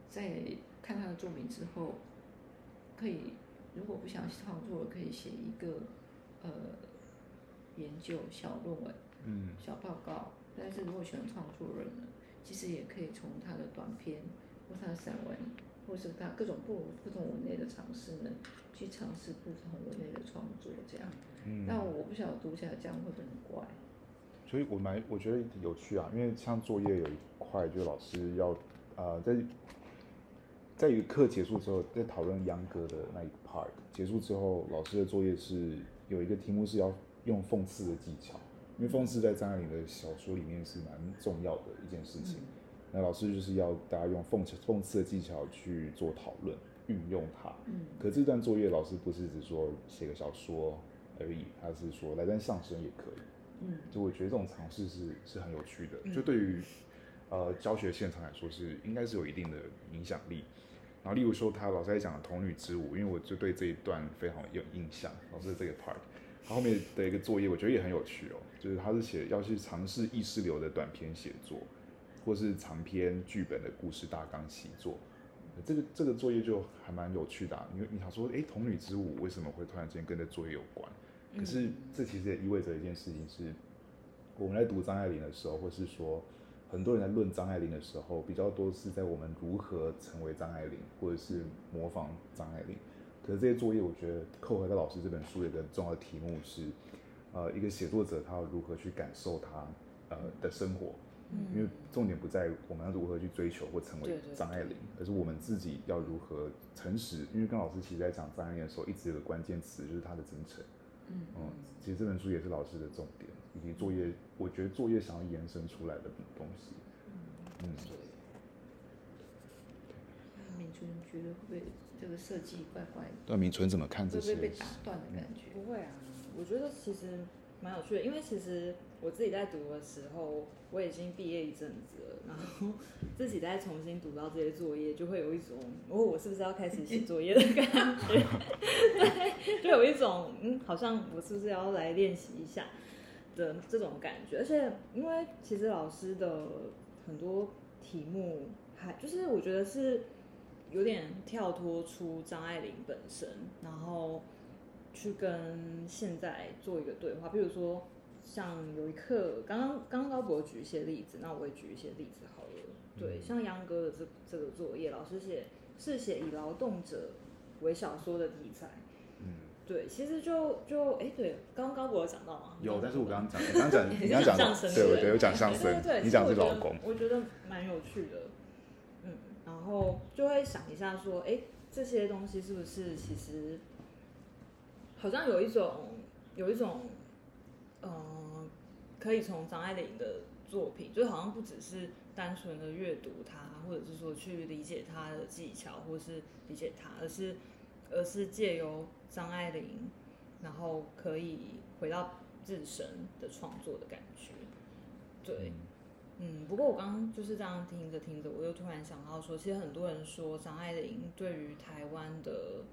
在看他的作品之后，可以如果不想创作，可以写一个呃研究小论文，嗯，小报告。但是如果喜欢创作人呢，其实也可以从他的短篇。或他的散文，或是他各种不不同文类的尝试呢，去尝试不同文类的创作，这样。嗯。但我不晓得读起来这样会不会很怪。所以我蛮我觉得有趣啊，因为像作业有一块，就是老师要呃在在一个课结束之后，在讨论秧歌的那一 part 结束之后，老师的作业是有一个题目是要用讽刺的技巧，因为讽刺在张爱玲的小说里面是蛮重要的一件事情。那老师就是要大家用讽刺讽刺的技巧去做讨论，运用它。嗯。可这段作业老师不是只说写个小说而已，他是说来段相声也可以。嗯。就我觉得这种尝试是是很有趣的，就对于呃教学现场来说是应该是有一定的影响力。然后例如说他老师在讲的童女之舞，因为我就对这一段非常有印象，老师的这个 part。他后面的一个作业，我觉得也很有趣哦，就是他是写要去尝试意识流的短篇写作，或是长篇剧本的故事大纲习作。这个这个作业就还蛮有趣的、啊，因为你想说，诶，童女之舞为什么会突然间跟这作业有关？可是这其实也意味着一件事情是，我们在读张爱玲的时候，或是说很多人在论张爱玲的时候，比较多是在我们如何成为张爱玲，或者是模仿张爱玲。可是这些作业，我觉得扣回到老师这本书有一个重要的题目是，呃，一个写作者他要如何去感受他呃的生活，因为重点不在我们要如何去追求或成为张爱玲，而是我们自己要如何诚实。因为跟老师其实在讲张爱玲的时候，一直有个关键词就是她的真诚。嗯嗯，其实这本书也是老师的重点，以及作业，我觉得作业想要延伸出来的东西。嗯，敏纯觉得会不会这个设计怪怪的，那明纯怎么看这些会不会？被打断的感觉？不会啊，我觉得其实蛮有趣的，因为其实我自己在读的时候，我已经毕业一阵子了，然后自己再重新读到这些作业，就会有一种哦，我是不是要开始写作业的感觉？对，就有一种嗯，好像我是不是要来练习一下的这种感觉。而且因为其实老师的很多题目还就是我觉得是有点跳脱出张爱玲本身，然后去跟现在做一个对话。比如说，像有一刻，刚刚刚刚高博举一些例子，那我也举一些例子好了。对，像杨哥的这这个作业，老师写是写以劳动者为小说的题材。嗯，对，其实就就哎，对，刚刚高博有讲到吗？有，但是我刚刚讲，你刚刚讲，你讲相声对，我对对，有讲相声对对对，，你讲是老公，我觉得蛮有趣的，嗯，然后就会想一下说，哎，这些东西是不是其实好像有一种有一种，嗯、可以从张爱玲的作品，就好像不只是单纯的阅读它，或者是说去理解她的技巧，或是理解她，而是而是借由张爱玲，然后可以回到自身的创作的感觉，对。嗯，不过我刚刚就是这样听着听着，我又突然想到说，其实很多人说张爱玲对于台湾的，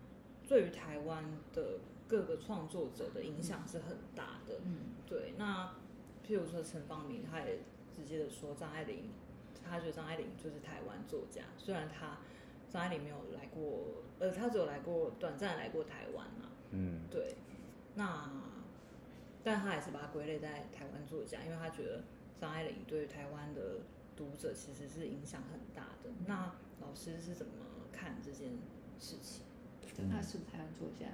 对于台湾的各个创作者的影响是很大的。嗯，对，那譬如说陈方明，他也直接的说张爱玲，他觉得张爱玲就是台湾作家，虽然他张爱玲没有来过，呃，他只有来过短暂来过台湾啊，嗯对，那但他还是把它归类在台湾作家，因为他觉得张爱玲对台湾的读者其实是影响很大的。那老师是怎么看这件事情？那是不是台湾作家，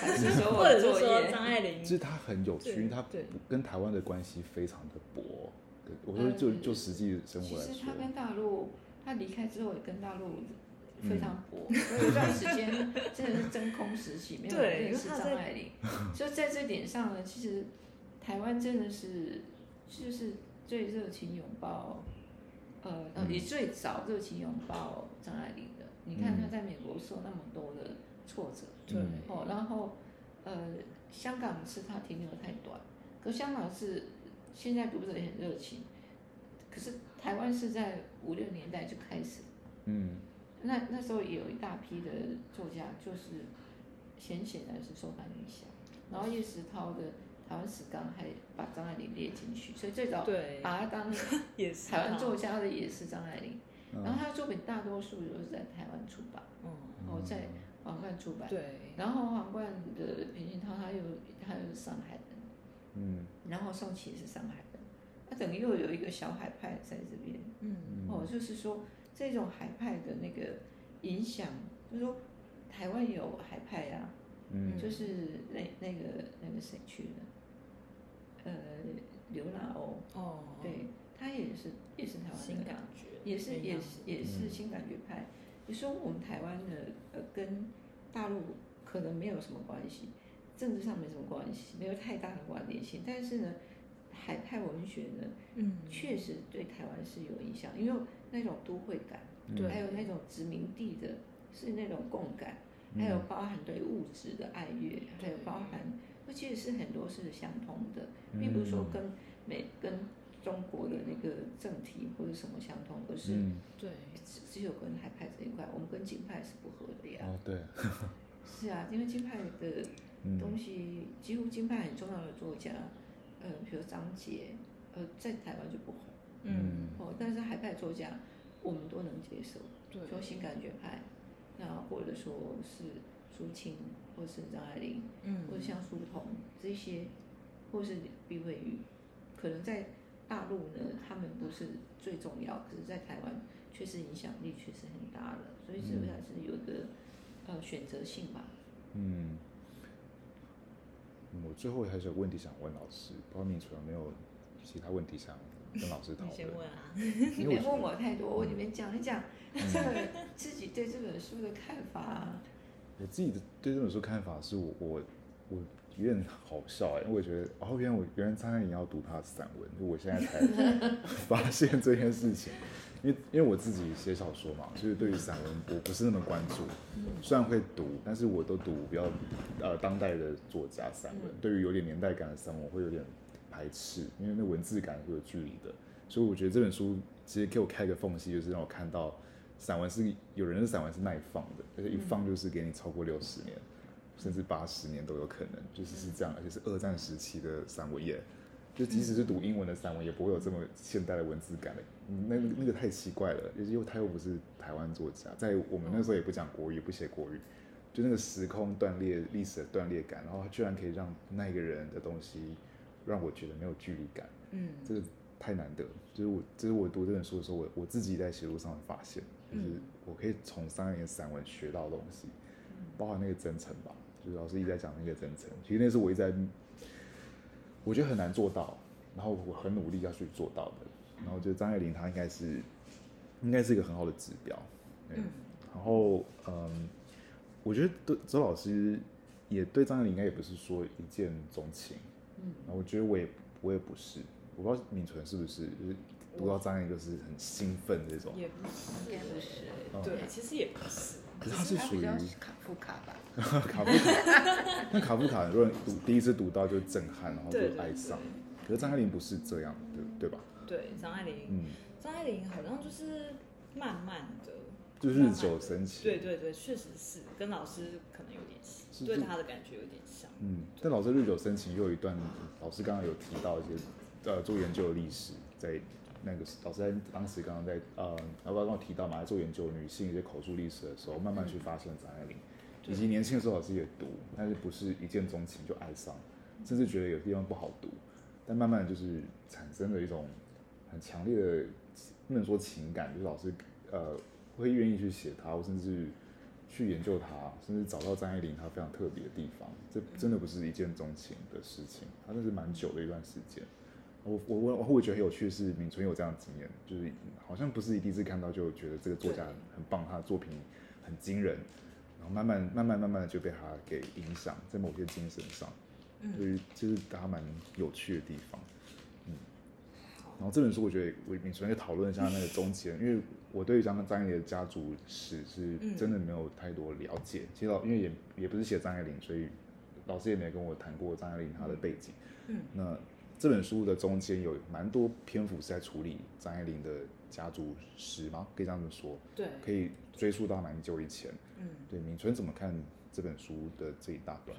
还是说 或者是我作说业？张爱玲其实她很有趣，对因为它对不跟台湾的关系非常的薄。对，我说就就实际生活来说其实他，跟大陆，他离开之后也跟大陆非常薄，有一段时间真的是真空时期，没有认识张爱玲。所以在这点上呢，其实台湾真的是就是最热情拥抱，呃，呃嗯也最早热情拥抱张爱玲的。你看他在美国受那么多的挫折，对。嗯。哦，然后呃，香港是他停留太短，可香港是现在读者也很热情，可是台湾是在五六年代就开始，嗯。那那时候也有一大批的作家，就是显显然是受他影响，然后叶石涛的台湾史纲还把张爱玲列进去，所以最早对把他当 也是台湾作家的也是张爱玲，然后嗯他的作品大多数都是在台湾出版，嗯，哦，在皇冠出版。对，然后皇冠的平信涛他又他又是上海人，嗯。然后宋琦也是上海人，他等于又有一个小海派在这边。嗯。哦，就是说这种海派的那个影响，就是说台湾有海派啊，嗯。就是那那个那个谁去的，呃，刘娜欧，哦，对他也是也是台湾的。新感觉也是也是也是新感觉派。你说我们台湾的呃跟大陆可能没有什么关系，政治上没什么关系，没有太大的关联性，但是呢，海派文学呢嗯，确实对台湾是有影响，因为那种都会感，对还有那种殖民地的，是那种共感，嗯还有包含对物质的爱乐，还有包含，那其实是很多是相通的，并不是说跟美跟中国的那个政体或者什么相通，而是嗯，对，只只有跟海派这一块，我们跟京派是不合的呀。哦对，是啊，因为京派的嗯东西，几乎京派很重要的作家，呃，比如张杰，呃，在台湾就不红。嗯，哦，但是海派作家我们都能接受，对，说新感觉派，那或者说是苏青，或是张爱玲，嗯，或者像苏童这些，或是毕慧玉，可能在大陆呢，他们不是最重要，可是在台湾确实影响力确实很大了，所以是不是还是有一个呃选择性吧？嗯，嗯我最后还是有问题想问老师，不知道敏纯有没有其他问题想跟老师讨你先论？问啊，你别问我太多，我里面讲一讲这个自己对这本书的看法啊。我自己的对这本书看法是我我我有点好笑哎、因为我觉得哦，原来我原来张爱玲要读她的散文，就我现在才 发现这件事情。因为因为我自己写小说嘛，所以对于散文我不是那么关注，虽然会读，但是我都读比较呃当代的作家散文。对于有点年代感的散文，我会有点排斥，因为那文字感会有距离的。所以我觉得这本书其实给我开个缝隙，就是让我看到散文是有人的散文是耐放的，而且一放就是给你超过六十年，甚至八十年都有可能，就是是这样，而且是二战时期的散文也。就即使是读英文的散文，也不会有这么现代的文字感。的，嗯那那个太奇怪了，因为他又不是台湾作家，在我们那时候也不讲国语，也不写国语，就那个时空断裂、历史的断裂感，然后他居然可以让那个人的东西让我觉得没有距离感，嗯。这个太难得。就是我，就是我读这本书的时候，我我自己在写作上的发现，就是嗯。我可以从三二年散文学到东西，包含那个真诚吧，就是老师一直在讲那个真诚，其实那是我一直在，我觉得很难做到，然后我很努力要去做到的。然后我觉得张爱玲她应该是，应该是一个很好的指标。对嗯然后嗯，我觉得对周老师也对张爱玲应该也不是说一见钟情，嗯，然后我觉得我也我也不是，我不知道敏纯是不是，就是读到张爱玲就是很兴奋这种。也不是，也不是哦对，其实也不是，可是他是属于卡夫卡吧？卡夫卡，那卡夫卡很多人读第一次读到就震撼，然后就爱上。可是张爱玲不是这样的，对吧？对，张爱玲，嗯，张爱玲好像就是慢慢的，就日久生情。对对对，确实是跟老师可能有点像，对他的感觉有点像。嗯，但老师日久生情又有一段，老师刚刚有提到一些呃做研究的历史，在那个老师在当时刚刚在呃，要不要跟我提到嘛？在做研究女性一些口述历史的时候，慢慢去发现张爱玲，对以及年轻的时候老师也读，但是不是一见钟情就爱上，甚至觉得有地方不好读，但慢慢就是产生了一种很强烈的，不能说情感，就是老师呃会愿意去写它，或甚至去研究它，甚至找到张爱玲她非常特别的地方。这真的不是一见钟情的事情，它那是蛮久的一段时间。我我我我会觉得很有趣的是，敏纯有这样的经验，就是好像不是一第一次看到就觉得这个作家很很棒，他的作品很惊人，然后慢慢慢慢慢慢的就被他给影响，在某些精神上，所以这是他蛮有趣的地方。嗯然后这本书我觉得我敏纯也讨论一下那个中间，因为我对张张爱玲的家族史是真的没有太多了解。其实老因为也也不是写张爱玲，所以老师也没跟我谈过张爱玲她的背景。嗯，那这本书的中间有蛮多篇幅是在处理张爱玲的家族史吗？可以这样子说，对，可以追溯到蛮久以前。嗯，对，敏纯怎么看这本书的这一大段？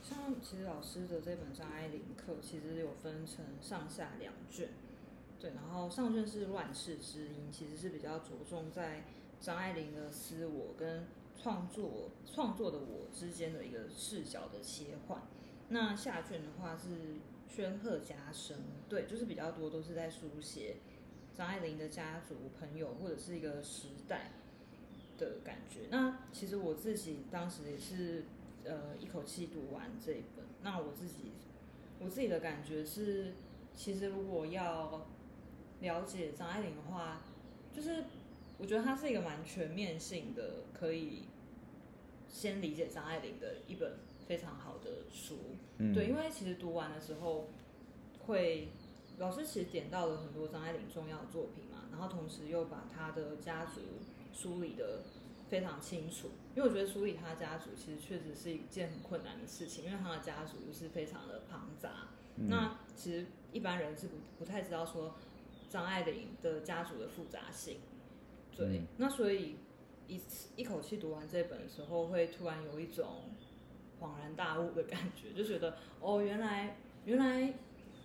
像其实老师的这本张爱玲课，其实有分成上下两卷，对，然后上卷是乱世之音，其实是比较着重在张爱玲的私我跟创作创作的我之间的一个视角的切换。那下卷的话是宣赫家生，对，就是比较多都是在书写张爱玲的家族、朋友或者是一个时代的感觉。那其实我自己当时也是呃一口气读完这一本。那我自己我自己的感觉是，其实如果要了解张爱玲的话，就是我觉得它是一个蛮全面性的，可以先理解张爱玲的一本非常好的书。嗯对，因为其实读完的时候会，老师其实点到了很多张爱玲重要的作品嘛，然后同时又把她的家族梳理的非常清楚，因为我觉得梳理他家族其实确实是一件很困难的事情，因为他的家族就是非常的庞杂。嗯那其实一般人是不不太知道说张爱玲的家族的复杂性。对，嗯那所以一次一口气读完这本的时候，会突然有一种恍然大悟的感觉，就觉得哦，原来原来，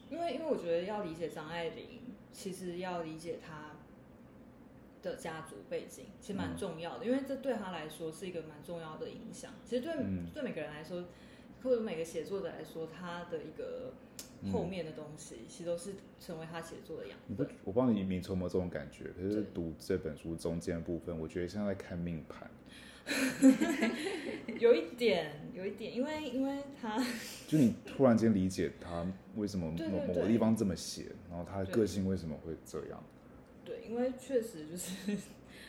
因为因为我觉得要理解张爱玲，其实要理解她的家族背景，其实蛮嗯重要的，因为这对她来说是一个蛮重要的影响。其实对、嗯对每个人来说，或者每个写作者来说，他的一个嗯后面的东西，其实都是成为他写作的养你不。，我不知道你你有没有这种感觉，可是对读这本书中间的部分，我觉得像在看命盘，有一点，有一点，因为因为他就你突然间理解他为什么某某个地方这么写，然后他的个性为什么会这样，对，因为确实就是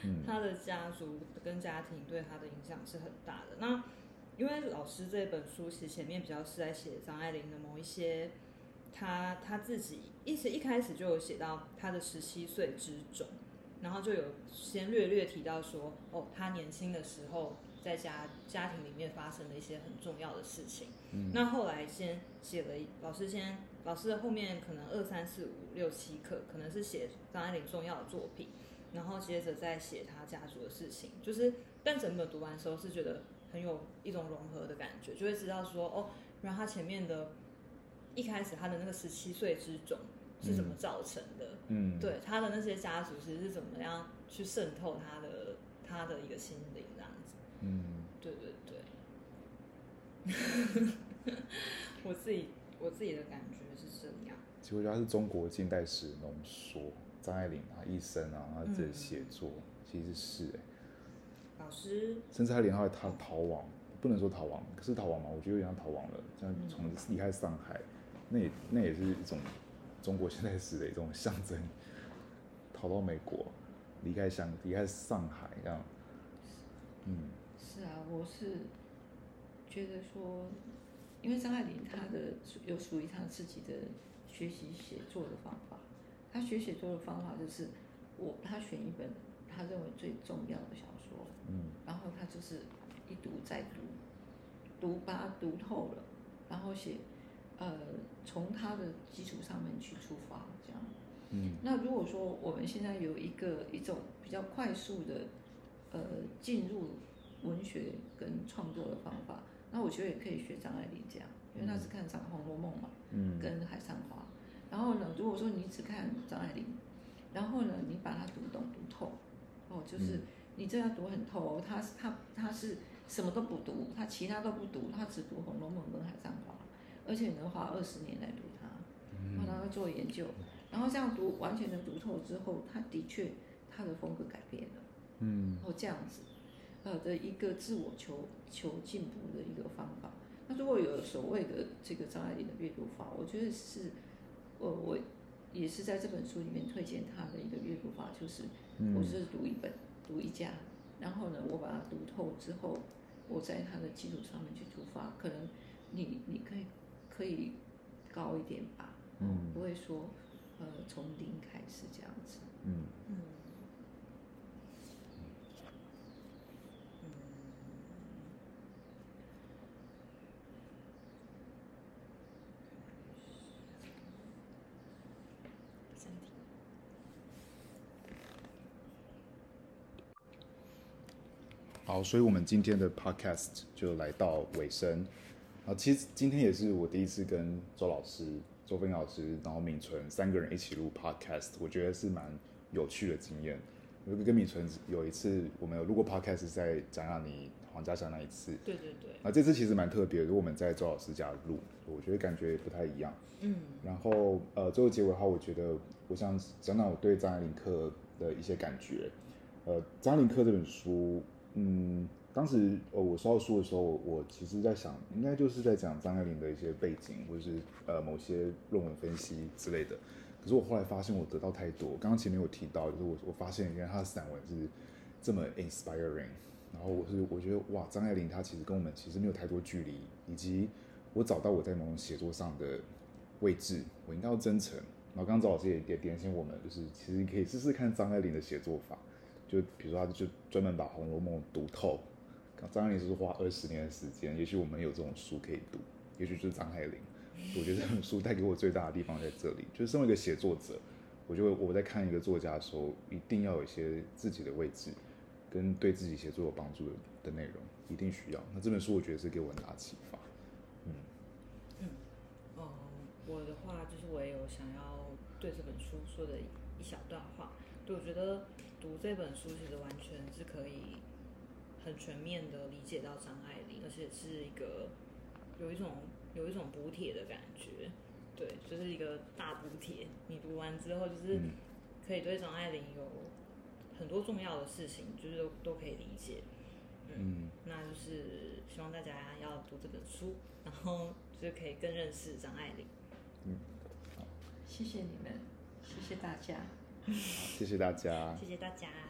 嗯。他的家族跟家庭对他的影响是很大的。那因为老师这本书其实前面比较是在写张爱玲的某一些，他他自己一直一开始就有写到他的十七岁之种，然后就有先略略提到说，哦，他年轻的时候在家家庭里面发生的一些很重要的事情。嗯那后来先写了，老师先老师的后面可能二三四五六七课，可能是写张爱玲重要的作品，然后接着再写他家族的事情，就是但整本读完的时候是觉得很有一种融合的感觉，就会知道说哦，原来他前面的一开始他的那个十七岁之种是怎么造成的，嗯，对他的那些家族其实是怎么样去渗透他的他的一个心灵这样子。嗯。对对对，我自己我自己的感觉是这样。其实我觉得他是中国近代史浓缩，张爱玲她一生啊，她自己的写作、其实是哎、老师，甚至还连他他逃亡，不能说逃亡，可是逃亡嘛，我觉得有点像逃亡了，像从离开上海，那也那也是一种中国现代史的一种象征，逃到美国，离开香，离开上海这样，嗯。是啊，我是觉得说，因为张爱玲她的有属于她自己的学习写作的方法，她学写作的方法就是我她选一本她认为最重要的小说，嗯。然后她就是一读再读，读把它读透了，然后写，呃，从它的基础上面去出发，这样。嗯那如果说我们现在有一个一种比较快速的，呃，进入文学跟创作的方法，那我觉得也可以学张爱玲这样，因为她是看《长红楼梦》嘛，嗯跟《海上花》。然后呢，如果说你只看张爱玲，然后呢，你把它读懂读透，哦，就是嗯你这要读很透哦，他是他他是什么都不读，他其他都不读，他只读《红楼梦》跟《海上花》，而且能花二十年来读它。然后做研究，然后这样读完全的读透之后，他的确他的风格改变了，嗯。然后这样子，呃的一个自我求求进步的一个方法。那如果有所谓的这个张爱玲的阅读法，我觉得是，我我也是在这本书里面推荐他的一个阅读法，就是我嗯。就是读一本读一家，然后呢，我把它读透之后，我在它的基础上面去出发，可能你你可以可以高一点吧，嗯不会说呃从零开始这样子。嗯嗯，身体好，所以我们今天的 podcast 就来到尾声。啊，其实今天也是我第一次跟周老师、周斌老师，然后敏纯三个人一起录 podcast，我觉得是蛮有趣的经验。我跟敏纯有一次我们有录过 podcast，在蒋亚妮、黄家祥那一次。对对对，啊，这次其实蛮特别的，如果我们在周老师家录，我觉得感觉不太一样。嗯然后呃，最后结尾的话，我觉得我想讲讲我对张爱玲课的一些感觉。呃，张爱玲课这本书，嗯，当时呃我收到书的时候，我其实在想，应该就是在讲张爱玲的一些背景，或者是呃某些论文分析之类的。可是我后来发现，我得到太多。刚刚前面有提到，就是我我发现原来她的散文是这么 inspiring。然后我是我觉得哇，张爱玲她其实跟我们其实没有太多距离，以及我找到我在某种写作上的位置，我应该要真诚。然后刚刚赵老师也也点醒我们，就是其实你可以试试看张爱玲的写作法，就比如说他就专门把《红楼梦》读透，张爱玲是花二十年的时间，也许我们有这种书可以读，也许就是张爱玲。我觉得这本书带给我最大的地方在这里，就是身为一个写作者，我觉得我在看一个作家的时候，一定要有一些自己的位置，跟对自己写作有帮助的的内容，一定需要。那这本书我觉得是给我很大启发。嗯，哦，我的话就是我也有想要对这本书说的一小段话，对我觉得读这本书其实完全是可以很全面的理解到张爱玲，而且是一个有一种。有一种补铁的感觉，对，就是一个大补铁。你读完之后，就是可以对张爱玲有很多重要的事情，就是都都可以理解。嗯，那就是希望大家要读这本书，然后就是可以更认识张爱玲。嗯，好，谢谢你们，谢谢大家，谢谢大家，谢谢大家。